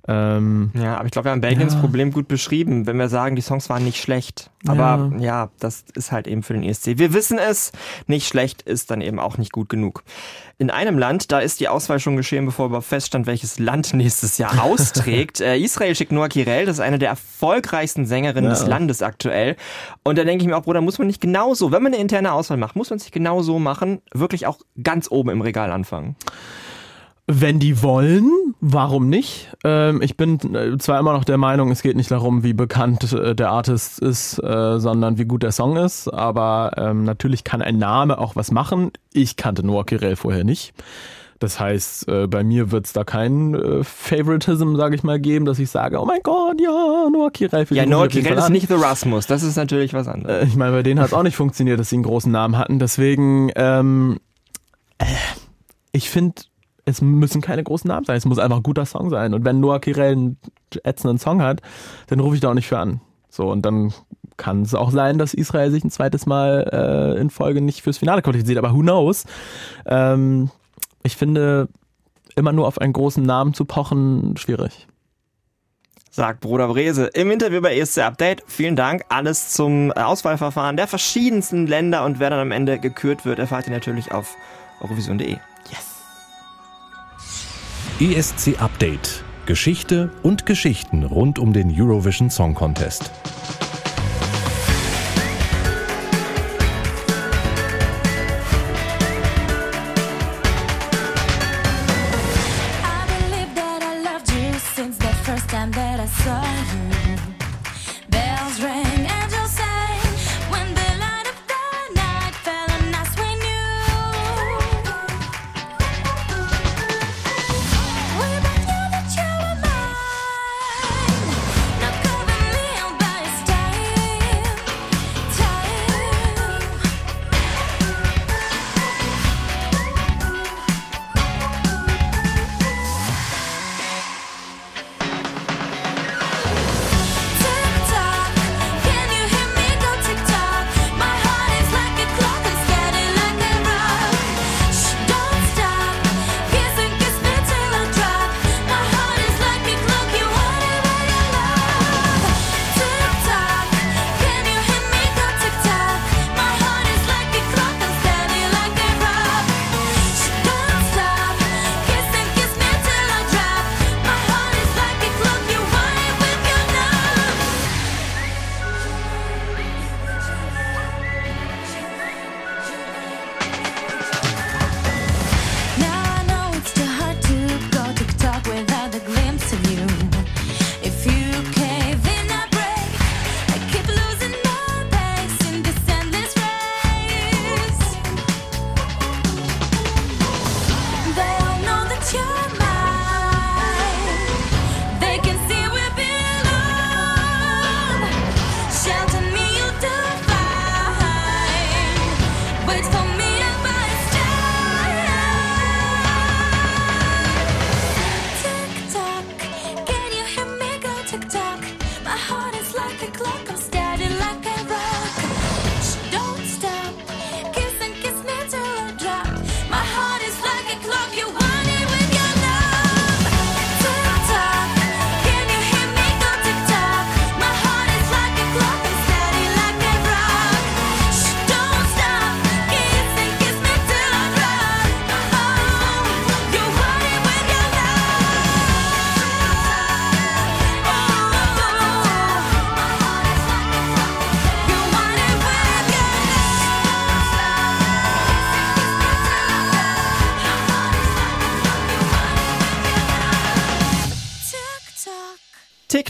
Speaker 5: Ähm,
Speaker 2: Ja, aber ich glaube, wir haben Belgiens
Speaker 5: Ja.
Speaker 2: Problem gut beschrieben, wenn wir sagen, die Songs waren nicht schlecht. Aber ja. das ist halt eben für den ESC. Wir wissen es, nicht schlecht ist dann eben auch nicht gut genug. In einem Land, da ist die Auswahl schon geschehen, bevor überhaupt feststand, welches Land nächstes Jahr austrägt. äh, Israel schickt Noah Kirel, das ist eine der erfolgreichsten Sängerinnen des Landes aktuell. Und da denke ich mir auch, Bruder, muss man nicht genauso, wenn man eine interne Auswahl macht, muss man sich genau so machen, wirklich auch ganz oben im Regal anfangen.
Speaker 5: Wenn die wollen, warum nicht? Ähm, ich bin äh, zwar immer noch der Meinung, es geht nicht darum, wie bekannt äh, der Artist ist, äh, sondern wie gut der Song ist. Aber ähm, natürlich kann ein Name auch was machen. Ich kannte Noah Kirel vorher nicht. Das heißt, äh, bei mir wird es da kein äh, Favoritism, sage ich mal, geben, dass ich sage, oh mein Gott, ja, Noah Kirel.
Speaker 2: Ja, Noah Kirel ist nicht The Rasmus, das ist natürlich was anderes.
Speaker 5: Äh, Ich meine, bei denen hat es auch nicht funktioniert, dass sie einen großen Namen hatten. Deswegen, ähm, äh, ich finde, es müssen keine großen Namen sein. Es muss einfach ein guter Song sein. Und wenn Noah Kirel einen ätzenden Song hat, dann rufe ich da auch nicht für an. So, und dann kann es auch sein, dass Israel sich ein zweites Mal äh, in Folge nicht fürs Finale qualifiziert. Aber who knows? Ähm, ich finde, immer nur auf einen großen Namen zu pochen, schwierig.
Speaker 2: sagt Bruder Brese im Interview bei ESC Update. Vielen Dank. Alles zum Auswahlverfahren der verschiedensten Länder und wer dann am Ende gekürt wird, erfahrt ihr natürlich auf eurovision.de.
Speaker 1: ESC Update. Geschichte und Geschichten rund um den Eurovision Song Contest.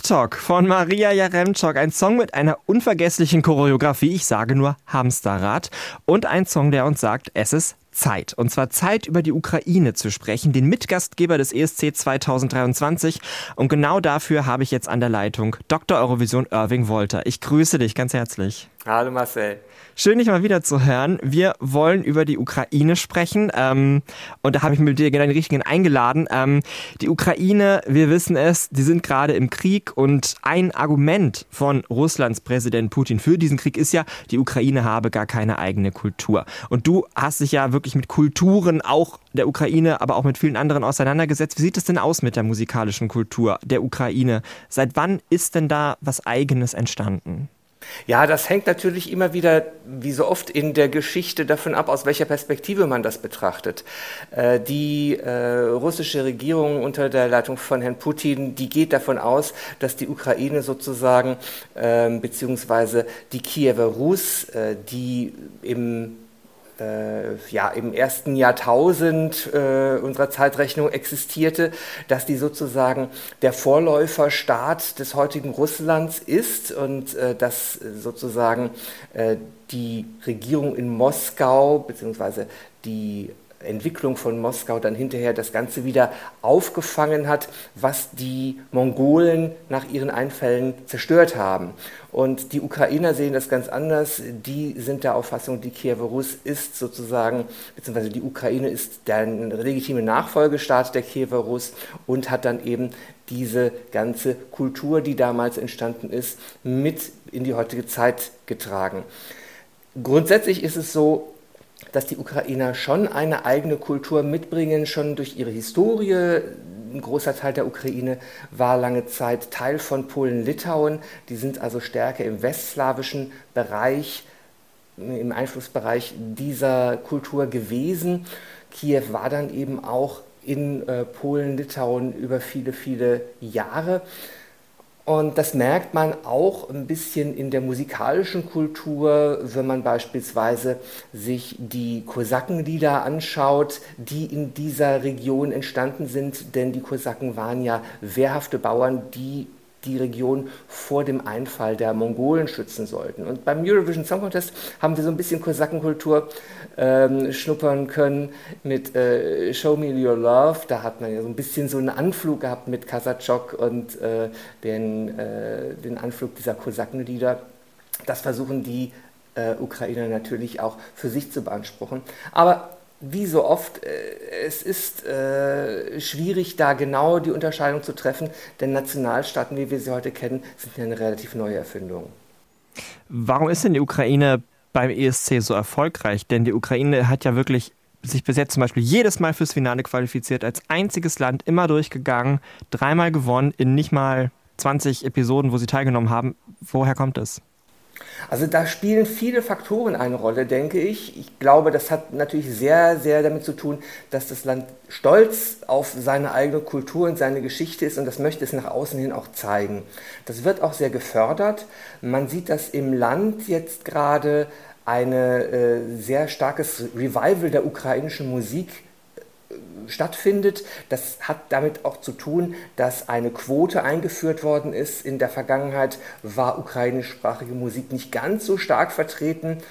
Speaker 2: TikTok von Maria Jaremczok. Ein Song mit einer unvergesslichen Choreografie. Ich sage nur Hamsterrad. Und ein Song, der uns sagt, es ist Zeit. Und zwar Zeit, über die Ukraine zu sprechen, den Mitgastgeber des ESC 2023. Und genau dafür habe ich jetzt an der Leitung Dr. Eurovision Irving Wolter. Ich grüße dich ganz herzlich.
Speaker 7: Hallo Marcel.
Speaker 2: Schön, dich mal wieder zu hören. Wir wollen über die Ukraine sprechen. Ähm, und da habe ich mir dir genau den richtigen eingeladen. Ähm, die Ukraine, wir wissen es, die sind gerade im Krieg. Und ein Argument von Russlands Präsident Putin für diesen Krieg ist ja, die Ukraine habe gar keine eigene Kultur. Und du hast dich ja wirklich mit Kulturen auch der Ukraine, aber auch mit vielen anderen auseinandergesetzt. Wie sieht es denn aus mit der musikalischen Kultur der Ukraine? Seit wann ist denn da was Eigenes entstanden?
Speaker 7: Ja, das hängt natürlich immer wieder, wie so oft in der Geschichte, davon ab, aus welcher Perspektive man das betrachtet. Äh, die äh, russische Regierung unter der Leitung von Herrn Putin, die geht davon aus, dass die Ukraine sozusagen, äh, beziehungsweise die Kiewer Rus, äh, die im ja, im ersten Jahrtausend äh, unserer Zeitrechnung existierte, dass die sozusagen der Vorläuferstaat des heutigen Russlands ist und äh, dass sozusagen äh, die Regierung in Moskau beziehungsweise die Entwicklung von Moskau dann hinterher das Ganze wieder aufgefangen hat, was die Mongolen nach ihren Einfällen zerstört haben. Und die Ukrainer sehen das ganz anders. Die sind der Auffassung, die Kiewer Rus ist sozusagen, beziehungsweise die Ukraine ist der legitime Nachfolgestaat der Kiewer Rus und hat dann eben diese ganze Kultur, die damals entstanden ist, mit in die heutige Zeit getragen. Grundsätzlich ist es so, dass die Ukrainer schon eine eigene Kultur mitbringen, schon durch ihre Historie. Ein großer Teil der Ukraine war lange Zeit Teil von Polen-Litauen. Die sind also stärker im westslawischen Bereich, im Einflussbereich dieser Kultur gewesen. Kiew war dann eben auch in äh, Polen-Litauen über viele, viele Jahre. Und das merkt man auch ein bisschen in der musikalischen Kultur, wenn man beispielsweise sich die Kosakenlieder anschaut, die in dieser Region entstanden sind. Denn die Kosaken waren ja wehrhafte Bauern, die die Region vor dem Einfall der Mongolen schützen sollten. Und beim Eurovision Song Contest haben wir so ein bisschen Kosakenkultur ähm, schnuppern können mit äh, Show Me Your Love. Da hat man ja so ein bisschen so einen Anflug gehabt mit Kasachok und äh, den, äh, den Anflug dieser Kosakenlieder. Das versuchen die äh, Ukrainer natürlich auch für sich zu beanspruchen. Aber wie so oft, äh, es ist äh, schwierig, da genau die Unterscheidung zu treffen, denn Nationalstaaten, wie wir sie heute kennen, sind ja eine relativ neue Erfindung.
Speaker 2: Warum ist denn die Ukraine beim ESC so erfolgreich? Denn die Ukraine hat ja wirklich sich bis jetzt zum Beispiel jedes Mal fürs Finale qualifiziert, als einziges Land immer durchgegangen, dreimal gewonnen in nicht mal 20 Episoden, wo sie teilgenommen haben. Woher kommt es?
Speaker 7: Also da spielen viele Faktoren eine Rolle, denke ich. Ich glaube, das hat natürlich sehr, sehr damit zu tun, dass das Land stolz auf seine eigene Kultur und seine Geschichte ist und das möchte es nach außen hin auch zeigen. Das wird auch sehr gefördert. Man sieht das im Land jetzt gerade eine äh, sehr starkes Revival der ukrainischen Musik stattfindet. Das hat damit auch zu tun, dass eine Quote eingeführt worden ist. In der Vergangenheit war ukrainischsprachige Musik nicht ganz so stark vertreten.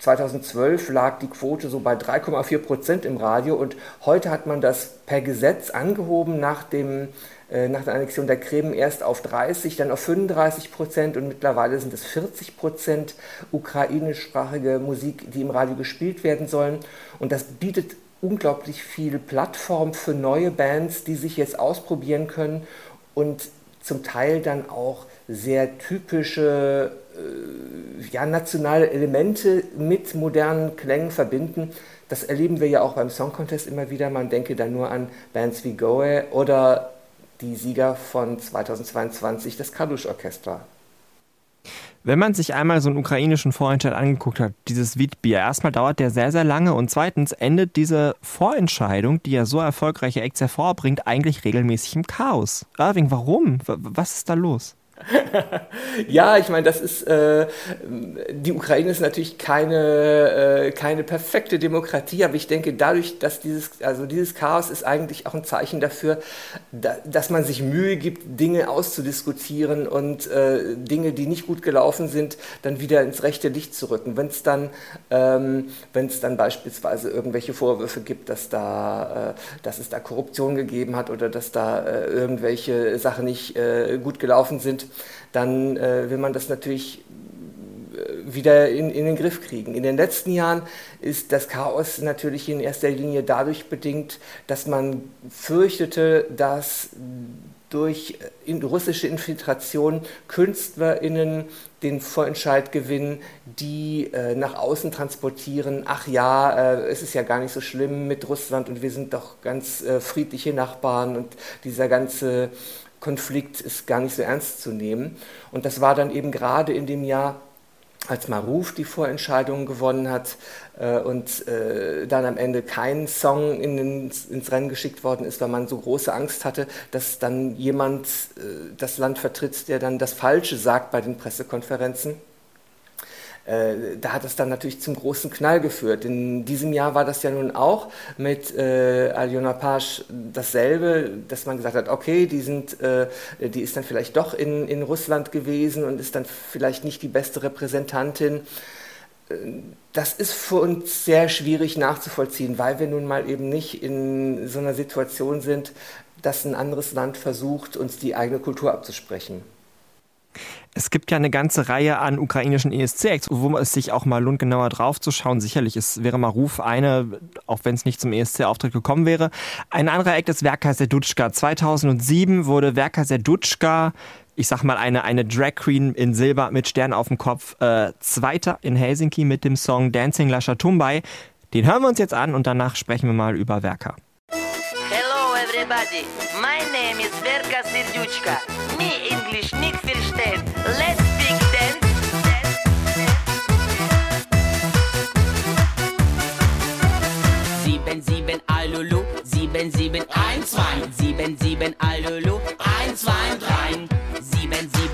Speaker 7: 2012 lag die Quote so bei 3,4 Prozent im Radio und heute hat man das per Gesetz angehoben nach, dem, äh, nach der Annexion der Krim erst auf 30, dann auf 35 Prozent und mittlerweile sind es 40 Prozent ukrainischsprachige Musik, die im Radio gespielt werden sollen. Und das bietet unglaublich viel Plattform für neue Bands, die sich jetzt ausprobieren können und zum Teil dann auch sehr typische äh, ja, nationale Elemente mit modernen Klängen verbinden. Das erleben wir ja auch beim Song Contest immer wieder. Man denke da nur an Bands wie Goe oder die Sieger von 2022, das Kalush Orchestra.
Speaker 2: Wenn man sich einmal so einen ukrainischen Vorentscheid angeguckt hat, dieses Witbier, erstmal dauert der sehr, sehr lange und zweitens endet diese Vorentscheidung, die ja so erfolgreiche Acts hervorbringt, eigentlich regelmäßig im Chaos. Irving, warum? Was ist da los?
Speaker 7: Ja, ich meine, das ist, äh, die Ukraine ist natürlich keine, äh, keine perfekte Demokratie, aber ich denke, dadurch, dass dieses, also dieses Chaos ist eigentlich auch ein Zeichen dafür, da, dass man sich Mühe gibt, Dinge auszudiskutieren und äh, Dinge, die nicht gut gelaufen sind, dann wieder ins rechte Licht zu rücken. Wenn es dann, ähm, dann beispielsweise irgendwelche Vorwürfe gibt, dass da, äh, dass es da Korruption gegeben hat oder dass da äh, irgendwelche Sachen nicht äh, gut gelaufen sind, dann äh, will man das natürlich äh, wieder in, in den Griff kriegen. In den letzten Jahren ist das Chaos natürlich in erster Linie dadurch bedingt, dass man fürchtete, dass durch in russische Infiltration KünstlerInnen den Vorentscheid gewinnen, die äh, nach außen transportieren, ach ja, äh, es ist ja gar nicht so schlimm mit Russland und wir sind doch ganz äh, friedliche Nachbarn und dieser ganze Konflikt ist gar nicht so ernst zu nehmen. Und das war dann eben gerade in dem Jahr, als Maruf die Vorentscheidung gewonnen hat äh, und äh, dann am Ende kein Song in den, ins Rennen geschickt worden ist, weil man so große Angst hatte, dass dann jemand äh, das Land vertritt, der dann das Falsche sagt bei den Pressekonferenzen. Äh, da hat es dann natürlich zum großen Knall geführt. In diesem Jahr war das ja nun auch mit äh, Aljona Pasch dasselbe, dass man gesagt hat, okay, die, sind, äh, die ist dann vielleicht doch in, in Russland gewesen und ist dann vielleicht nicht die beste Repräsentantin. Äh, das ist für uns sehr schwierig nachzuvollziehen, weil wir nun mal eben nicht in so einer Situation sind, dass ein anderes Land versucht, uns die eigene Kultur abzusprechen.
Speaker 2: Es gibt ja eine ganze Reihe an ukrainischen ESC-Acts, wo es sich auch mal lohnt, genauer drauf zu schauen. Sicherlich ist, wäre Maruf eine, auch wenn es nicht zum ESC-Auftritt gekommen wäre. Ein anderer Act ist Verka Sedutschka. 2007 wurde Verka Sedutschka, ich sag mal eine, eine Drag Queen in Silber mit Stern auf dem Kopf, äh, Zweiter in Helsinki mit dem Song Dancing Lasha Tumbai. Den hören wir uns jetzt an und danach sprechen wir mal über Verka.
Speaker 8: Hello everybody, my name is Verka Serduchka. Me English verstehen. Let's speak dance.
Speaker 9: Sieben, sieben, Alulu, sieben, sieben, ein, zwei, sieben, sieben, Alulu, ein, zwei, drei, sieben, sieben,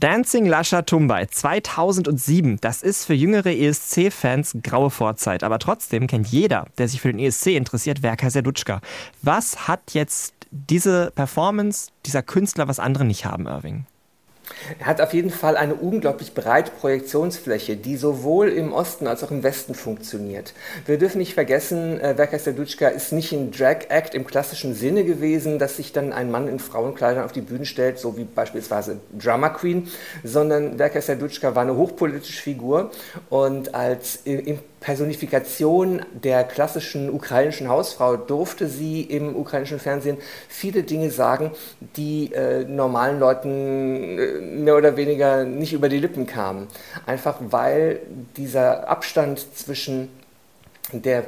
Speaker 8: Dancing
Speaker 2: Lascha Tumbai 2007, das ist für jüngere ESC-Fans graue Vorzeit. Aber trotzdem kennt jeder, der sich für den ESC interessiert, Werker Serduchka. Was hat jetzt diese Performance, dieser Künstler, was andere nicht haben, Irving?
Speaker 7: Er hat auf jeden Fall eine unglaublich breite Projektionsfläche, die sowohl im Osten als auch im Westen funktioniert. Wir dürfen nicht vergessen, äh, Werker Serduchka ist nicht ein Drag-Act im klassischen Sinne gewesen, dass sich dann ein Mann in Frauenkleidern auf die Bühne stellt, so wie beispielsweise Drama Queen, sondern Werker Serduchka war eine hochpolitische Figur und als im Personifikation der klassischen ukrainischen Hausfrau durfte sie im ukrainischen Fernsehen viele Dinge sagen, die äh, normalen Leuten äh, mehr oder weniger nicht über die Lippen kamen. Einfach weil dieser Abstand zwischen der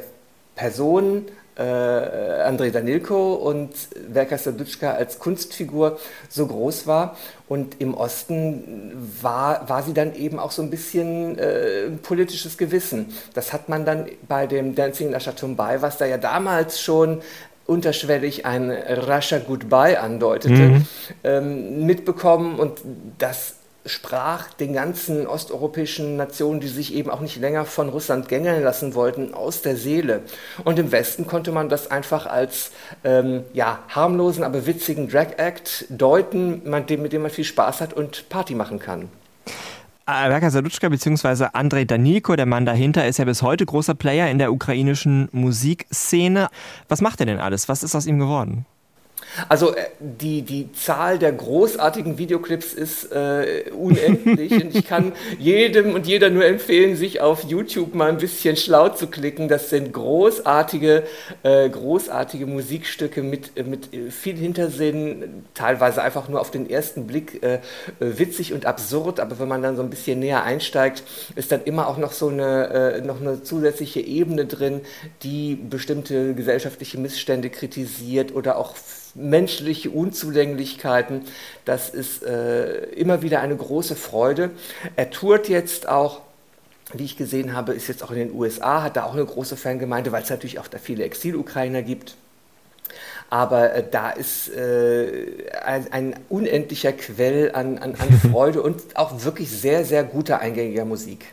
Speaker 7: Person äh, Andrei Danilko und Verka Serduchka als Kunstfigur so groß war. Und im Osten war, war sie dann eben auch so ein bisschen äh, politisches Gewissen. Das hat man dann bei dem Dancing in Aschatumbai, was da ja damals schon unterschwellig ein Russia Goodbye andeutete, ähm, mitbekommen. Und das sprach den ganzen osteuropäischen Nationen, die sich eben auch nicht länger von Russland gängeln lassen wollten, aus der Seele. Und im Westen konnte man das einfach als ähm, ja, harmlosen, aber witzigen Drag-Act deuten, mit dem man viel Spaß hat und Party machen kann.
Speaker 2: Werka Sadutschka bzw. Andrei Danilko, der Mann dahinter, ist ja bis heute großer Player in der ukrainischen Musikszene. Was macht er denn alles? Was ist aus ihm geworden?
Speaker 7: Also äh, die, die Zahl der großartigen Videoclips ist äh, unendlich und ich kann jedem und jeder nur empfehlen, sich auf YouTube mal ein bisschen schlau zu klicken. Das sind großartige, äh, großartige Musikstücke mit, äh, mit viel Hintersinn, teilweise einfach nur auf den ersten Blick äh, witzig und absurd, aber wenn man dann so ein bisschen näher einsteigt, ist dann immer auch noch so eine, äh, noch eine zusätzliche Ebene drin, die bestimmte gesellschaftliche Missstände kritisiert oder auch menschliche Unzulänglichkeiten. Das ist äh, immer wieder eine große Freude. Er tourt jetzt auch wie ich gesehen habe, ist jetzt auch in den USA, hat da auch eine große Fangemeinde, weil es natürlich auch da viele Exil-Ukrainer gibt. Aber äh, da ist äh, ein, ein, unendlicher Quell an, an, an Freude und auch wirklich sehr, sehr guter eingängiger Musik.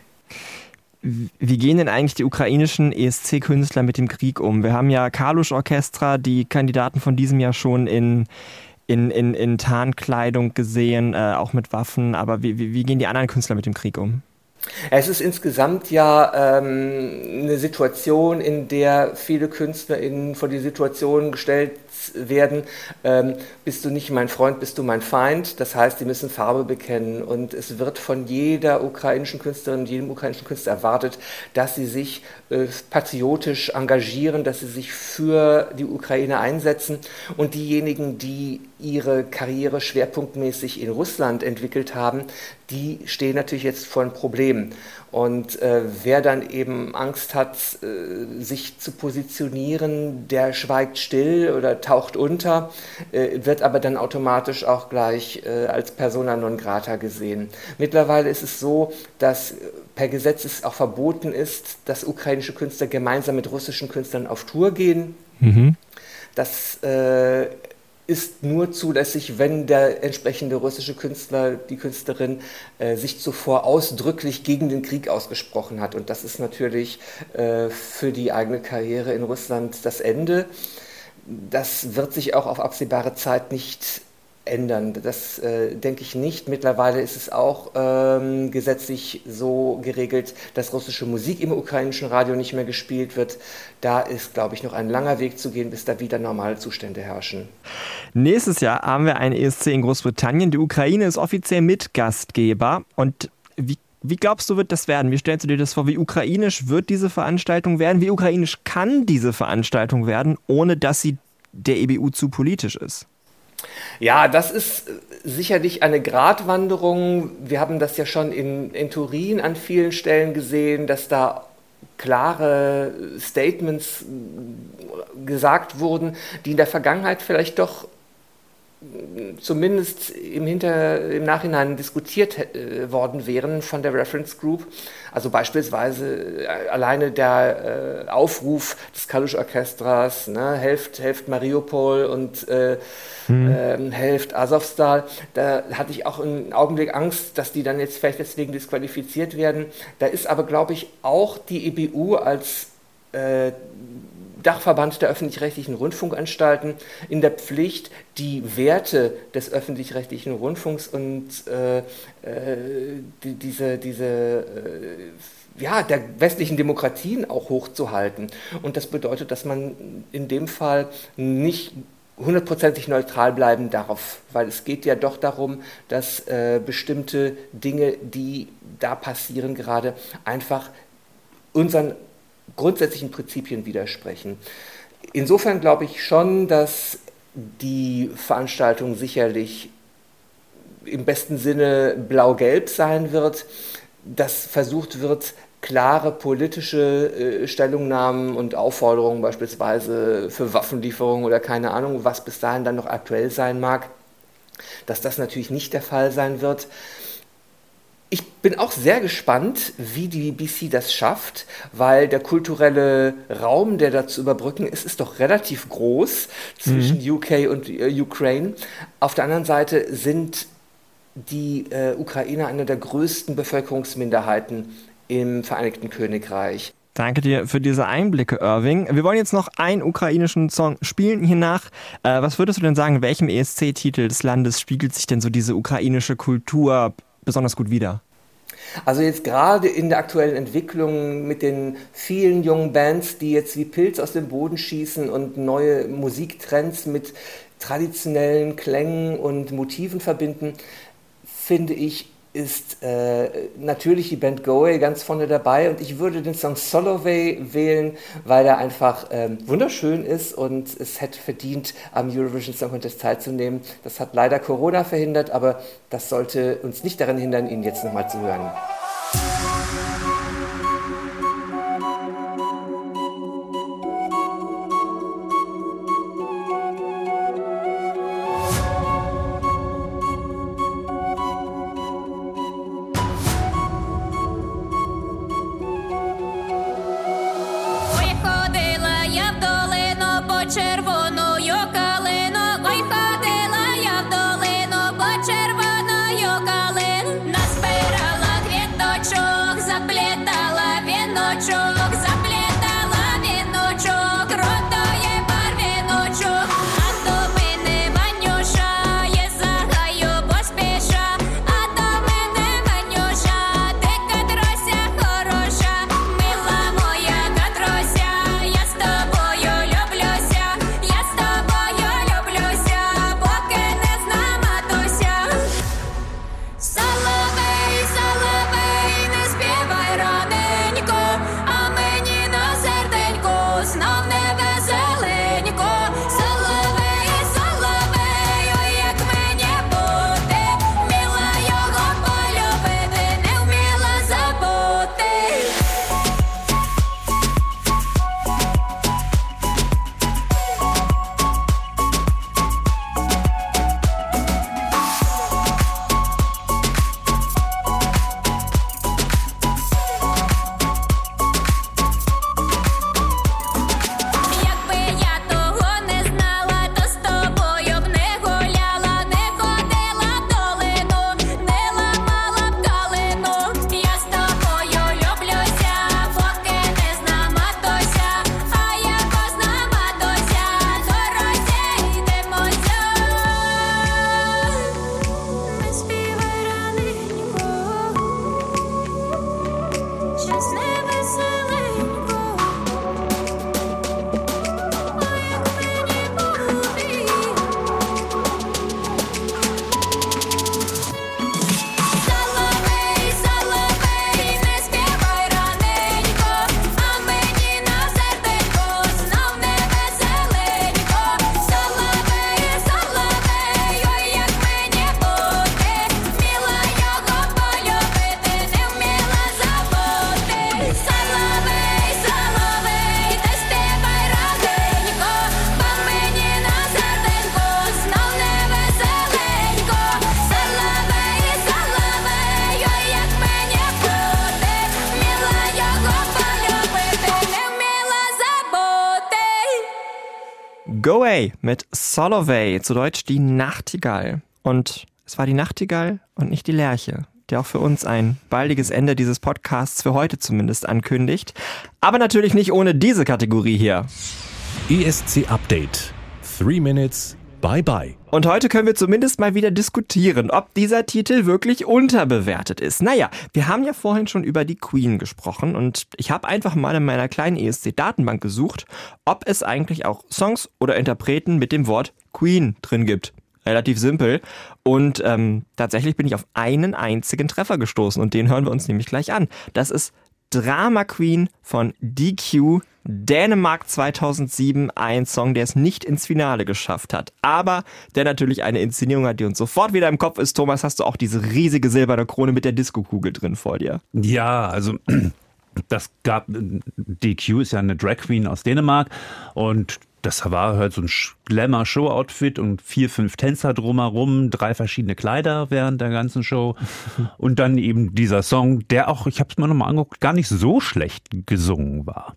Speaker 2: Wie gehen denn eigentlich die ukrainischen ESC-Künstler mit dem Krieg um? Wir haben ja Kalusch Orchestra, die Kandidaten von diesem Jahr schon in, in, in, in Tarnkleidung gesehen, äh, auch mit Waffen. Aber wie, wie, wie gehen die anderen Künstler mit dem Krieg um?
Speaker 7: Es ist insgesamt ja ähm, eine Situation, in der viele KünstlerInnen vor die Situation gestellt werden, ähm, bist du nicht mein Freund, bist du mein Feind. Das heißt, sie müssen Farbe bekennen und es wird von jeder ukrainischen Künstlerin, jedem ukrainischen Künstler erwartet, dass sie sich äh, patriotisch engagieren, dass sie sich für die Ukraine einsetzen und diejenigen, die ihre Karriere schwerpunktmäßig in Russland entwickelt haben, die stehen natürlich jetzt vor einem Problem. Und äh, wer dann eben Angst hat, äh, sich zu positionieren, der schweigt still oder taucht unter, äh, wird aber dann automatisch auch gleich äh, als persona non grata gesehen. Mittlerweile ist es so, dass per Gesetz es auch verboten ist, dass ukrainische Künstler gemeinsam mit russischen Künstlern auf Tour gehen. Mhm. Das äh, ist nur zulässig, wenn der entsprechende russische Künstler, die Künstlerin, äh, sich zuvor ausdrücklich gegen den Krieg ausgesprochen hat. Und das ist natürlich äh, für die eigene Karriere in Russland das Ende. Das wird sich auch auf absehbare Zeit nicht ändern. Das äh, denke ich nicht. Mittlerweile ist es auch ähm, gesetzlich so geregelt, dass russische Musik im ukrainischen Radio nicht mehr gespielt wird. Da ist, glaube ich, noch ein langer Weg zu gehen, bis da wieder normale Zustände herrschen.
Speaker 2: Nächstes Jahr haben wir einen ESC in Großbritannien. Die Ukraine ist offiziell Mitgastgeber. Und wie wie glaubst du, wird das werden? Wie stellst du dir das vor? Wie ukrainisch wird diese Veranstaltung werden? Wie ukrainisch kann diese Veranstaltung werden, ohne dass sie der EBU zu politisch ist?
Speaker 7: Ja, das ist sicherlich eine Gratwanderung. Wir haben das ja schon in, in Turin an vielen Stellen gesehen, dass da klare Statements gesagt wurden, die in der Vergangenheit vielleicht doch zumindest im, Hinter, im Nachhinein diskutiert äh, worden wären von der Reference Group. Also beispielsweise äh, alleine der äh, Aufruf des Kalush Orchestras, ne, helft, helft Mariupol und äh, ähm, helft Azovstal. Da hatte ich auch einen Augenblick Angst, dass die dann jetzt vielleicht deswegen disqualifiziert werden. Da ist aber, glaube ich, auch die EBU als äh, Dachverband der öffentlich-rechtlichen Rundfunkanstalten in der Pflicht, die Werte des öffentlich-rechtlichen Rundfunks und äh, äh, die, diese, diese äh, ja, der westlichen Demokratien auch hochzuhalten. Und das bedeutet, dass man in dem Fall nicht hundertprozentig neutral bleiben darf, weil es geht ja doch darum, dass äh, bestimmte Dinge, die da passieren gerade, einfach unseren grundsätzlichen Prinzipien widersprechen. Insofern glaube ich schon, dass die Veranstaltung sicherlich im besten Sinne blau-gelb sein wird, dass versucht wird, klare politische äh, Stellungnahmen und Aufforderungen beispielsweise für Waffenlieferungen oder keine Ahnung, was bis dahin dann noch aktuell sein mag, dass das natürlich nicht der Fall sein wird. Ich bin auch sehr gespannt, wie die BBC das schafft, weil der kulturelle Raum, der da zu überbrücken ist, ist doch relativ groß zwischen UK und äh, Ukraine. Auf der anderen Seite sind die äh, Ukrainer eine der größten Bevölkerungsminderheiten im Vereinigten Königreich.
Speaker 2: Danke dir für diese Einblicke, Irving. Wir wollen jetzt noch einen ukrainischen Song spielen hiernach. Äh, was würdest du denn sagen, in welchem ESC-Titel des Landes spiegelt sich denn so diese ukrainische Kultur besonders gut wider?
Speaker 7: Also jetzt gerade in der aktuellen Entwicklung mit den vielen jungen Bands, die jetzt wie Pilz aus dem Boden schießen und neue Musiktrends mit traditionellen Klängen und Motiven verbinden, finde ich, ist äh, natürlich die Band Goey ganz vorne dabei und ich würde den Song Soloway wählen, weil er einfach ähm, wunderschön ist und es hätte verdient, am Eurovision Song Contest teilzunehmen. Das hat leider Corona verhindert, aber das sollte uns nicht daran hindern, ihn jetzt nochmal zu hören.
Speaker 2: Mit Solovey, zu Deutsch die Nachtigall. Und es war die Nachtigall und nicht die Lerche, der auch für uns ein baldiges Ende dieses Podcasts für heute zumindest ankündigt. Aber natürlich nicht ohne diese Kategorie hier.
Speaker 1: ESC Update. Three Minutes. Bye bye.
Speaker 2: Und heute können wir zumindest mal wieder diskutieren, ob dieser Titel wirklich unterbewertet ist. Naja, wir haben ja vorhin schon über die Queen gesprochen und ich habe einfach mal in meiner kleinen ESC-Datenbank gesucht, ob es eigentlich auch Songs oder Interpreten mit dem Wort Queen drin gibt. Relativ simpel. Und ähm, tatsächlich bin ich auf einen einzigen Treffer gestoßen und den hören wir uns nämlich gleich an. Das ist Drama Queen von DQ Dänemark 2007, ein Song, der es nicht ins Finale geschafft hat, aber der natürlich eine Inszenierung hat, die uns sofort wieder im Kopf ist. Thomas, hast du auch diese riesige silberne Krone mit der Disco-Kugel drin vor dir?
Speaker 3: Ja, also das gab, DQ ist ja eine Drag Queen aus Dänemark und das war halt so ein Glamour-Show-Outfit und vier, fünf Tänzer drumherum, drei verschiedene Kleider während der ganzen Show. Und dann eben dieser Song, der auch, ich habe es mir nochmal angeguckt, gar nicht so schlecht gesungen war.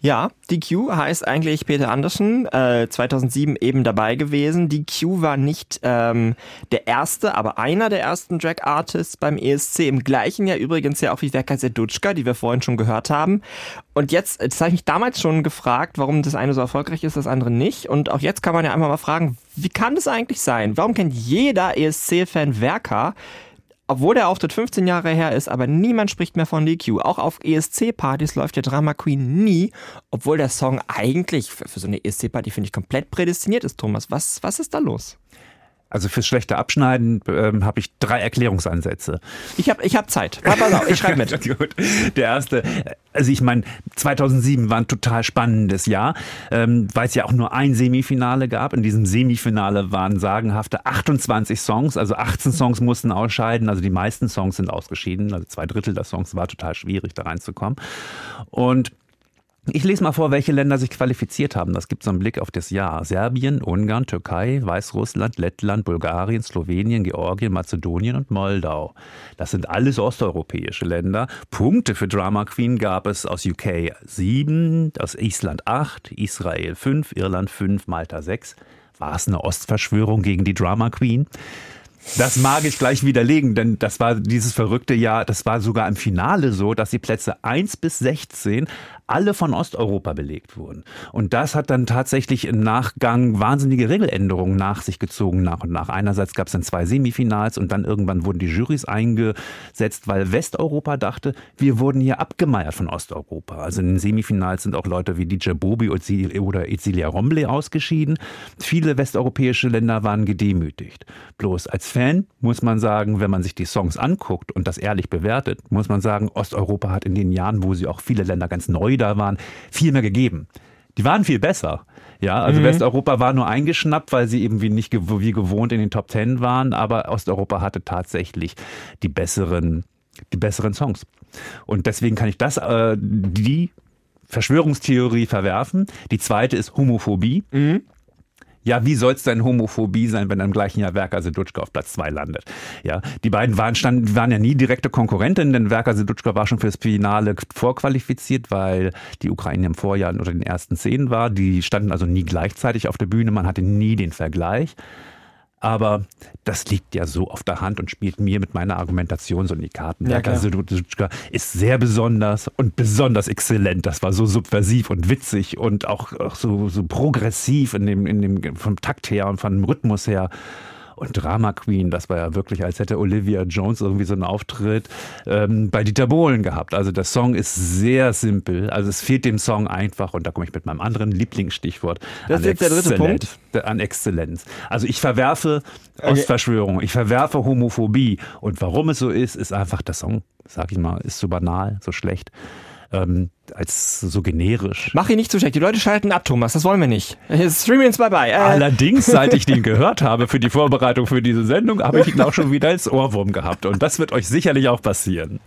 Speaker 2: Ja, DQ heißt eigentlich Peter Andersen, äh, 2007 eben dabei gewesen. DQ war nicht ähm, der erste, aber einer der ersten Drag-Artists beim ESC. Im gleichen Jahr übrigens ja auch wie Verka Sedutschka, die wir vorhin schon gehört haben. Und jetzt, das habe ich mich damals schon gefragt, warum das eine so erfolgreich ist, das andere nicht. Und auch jetzt kann man ja einfach mal fragen, wie kann das eigentlich sein? Warum kennt jeder ESC-Fan Verka? Obwohl der Auftritt 15 Jahre her ist, aber niemand spricht mehr von DQ. Auch auf ESC-Partys läuft der Drama Queen nie, obwohl der Song eigentlich für, für so eine ESC-Party, finde ich, komplett prädestiniert ist, Thomas. Was, was ist da los?
Speaker 3: Also fürs schlechte Abschneiden ähm, habe ich drei Erklärungsansätze.
Speaker 2: Ich habe ich hab Zeit. Auf, ich schreibe mit.
Speaker 3: Gut. Der erste, also ich meine, 2007 war ein total spannendes Jahr, ähm, weil es ja auch nur ein Semifinale gab. In diesem Semifinale waren sagenhafte 28 Songs, also 18 Songs mussten ausscheiden, also die meisten Songs sind ausgeschieden, also zwei Drittel der Songs war total schwierig da reinzukommen. Und ich lese mal vor, welche Länder sich qualifiziert haben. Das gibt so einen Blick auf das Jahr. Serbien, Ungarn, Türkei, Weißrussland, Lettland, Bulgarien, Slowenien, Georgien, Mazedonien und Moldau. Das sind alles osteuropäische Länder. Punkte für Drama Queen gab es aus UK sieben, aus Island acht, Israel fünf, Irland fünf, Malta sechs. War es eine Ostverschwörung gegen die Drama Queen? Das mag ich gleich widerlegen, denn das war dieses verrückte Jahr, das war sogar im Finale so, dass die Plätze 1 bis 16 alle von Osteuropa belegt wurden. Und das hat dann tatsächlich im Nachgang wahnsinnige Regeländerungen nach sich gezogen, nach und nach. Einerseits gab es dann zwei Semifinals und dann irgendwann wurden die Jurys eingesetzt, weil Westeuropa dachte, wir wurden hier abgemeiert von Osteuropa. Also in den Semifinals sind auch Leute wie DJ Bobi oder Ezilia Romble ausgeschieden. Viele westeuropäische Länder waren gedemütigt. Bloß als Fan muss man sagen, wenn man sich die Songs anguckt und das ehrlich bewertet, muss man sagen, Osteuropa hat in den Jahren, wo sie auch viele Länder ganz neu da waren, viel mehr gegeben. Die waren viel besser. Ja, also
Speaker 2: Mhm.
Speaker 3: Westeuropa war nur eingeschnappt, weil sie eben wie nicht gew- wie gewohnt in den Top Ten waren, aber Osteuropa hatte tatsächlich die besseren, die besseren Songs. Und deswegen kann ich das, äh, die Verschwörungstheorie verwerfen. Die zweite ist Homophobie. Ja, wie soll es denn Homophobie sein, wenn im gleichen Jahr Werka Sedutschka auf Platz zwei landet? Ja, die beiden waren, standen, waren ja nie direkte Konkurrentinnen, denn Werka Sedutschka war schon fürs Finale vorqualifiziert, weil die Ukraine im Vorjahr unter den ersten zehn war. Die standen also nie gleichzeitig auf der Bühne, man hatte nie den Vergleich. Aber das liegt ja so auf der Hand und spielt mir mit meiner Argumentation so in die Karten.
Speaker 2: Ja,
Speaker 3: Werka
Speaker 2: klar.
Speaker 3: Sedutschka ist sehr besonders und besonders exzellent. Das war so subversiv und witzig und auch, auch so, so progressiv in dem, in dem, vom Takt her und vom Rhythmus her. Und Drama Queen, das war ja wirklich, als hätte Olivia Jones irgendwie so einen Auftritt ähm, bei Dieter Bohlen gehabt. Also der Song ist sehr simpel. Also es fehlt dem Song einfach, und da komme ich mit meinem anderen Lieblingsstichwort.
Speaker 2: Das ist
Speaker 3: an
Speaker 2: jetzt der dritte
Speaker 3: Exzellenz. An Exzellenz. Also ich verwerfe Ostverschwörung, ich verwerfe Homophobie. Und warum es so ist, ist einfach der Song, sag ich mal, ist so banal, so schlecht. Ähm, als so generisch.
Speaker 2: Mach ihn nicht zu schlecht. Die Leute schalten ab, Thomas. Das wollen wir nicht. Three Minutes Bye Bye. Äh,
Speaker 3: Allerdings, seit ich den gehört habe für die Vorbereitung für diese Sendung, habe ich ihn auch schon wieder als Ohrwurm gehabt. Und das wird euch sicherlich auch passieren.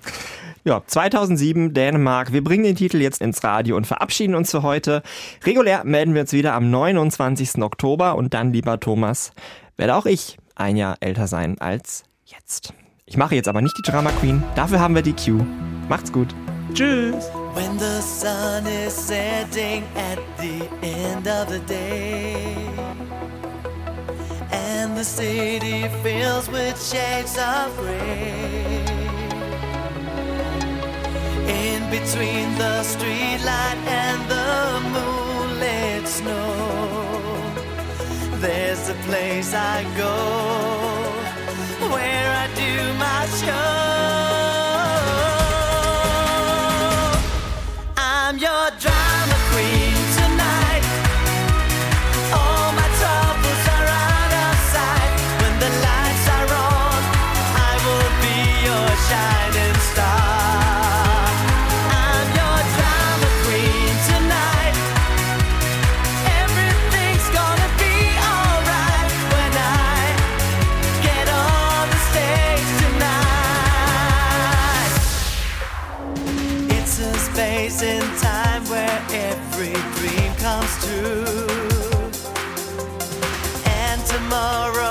Speaker 2: Ja, 2007 Dänemark. Wir bringen den Titel jetzt ins Radio und verabschieden uns für heute. Regulär melden wir uns wieder am 29. Oktober und dann, lieber Thomas, werde auch ich ein Jahr älter sein als jetzt. Ich mache jetzt aber nicht die Drama Queen. Dafür haben wir die Q. Macht's gut.
Speaker 3: Tschüss.
Speaker 10: When the sun is setting at the end of the day, and the city fills with shades of gray. In between the streetlight and the moonlit snow, there's a place I go where I do my show. tomorrow.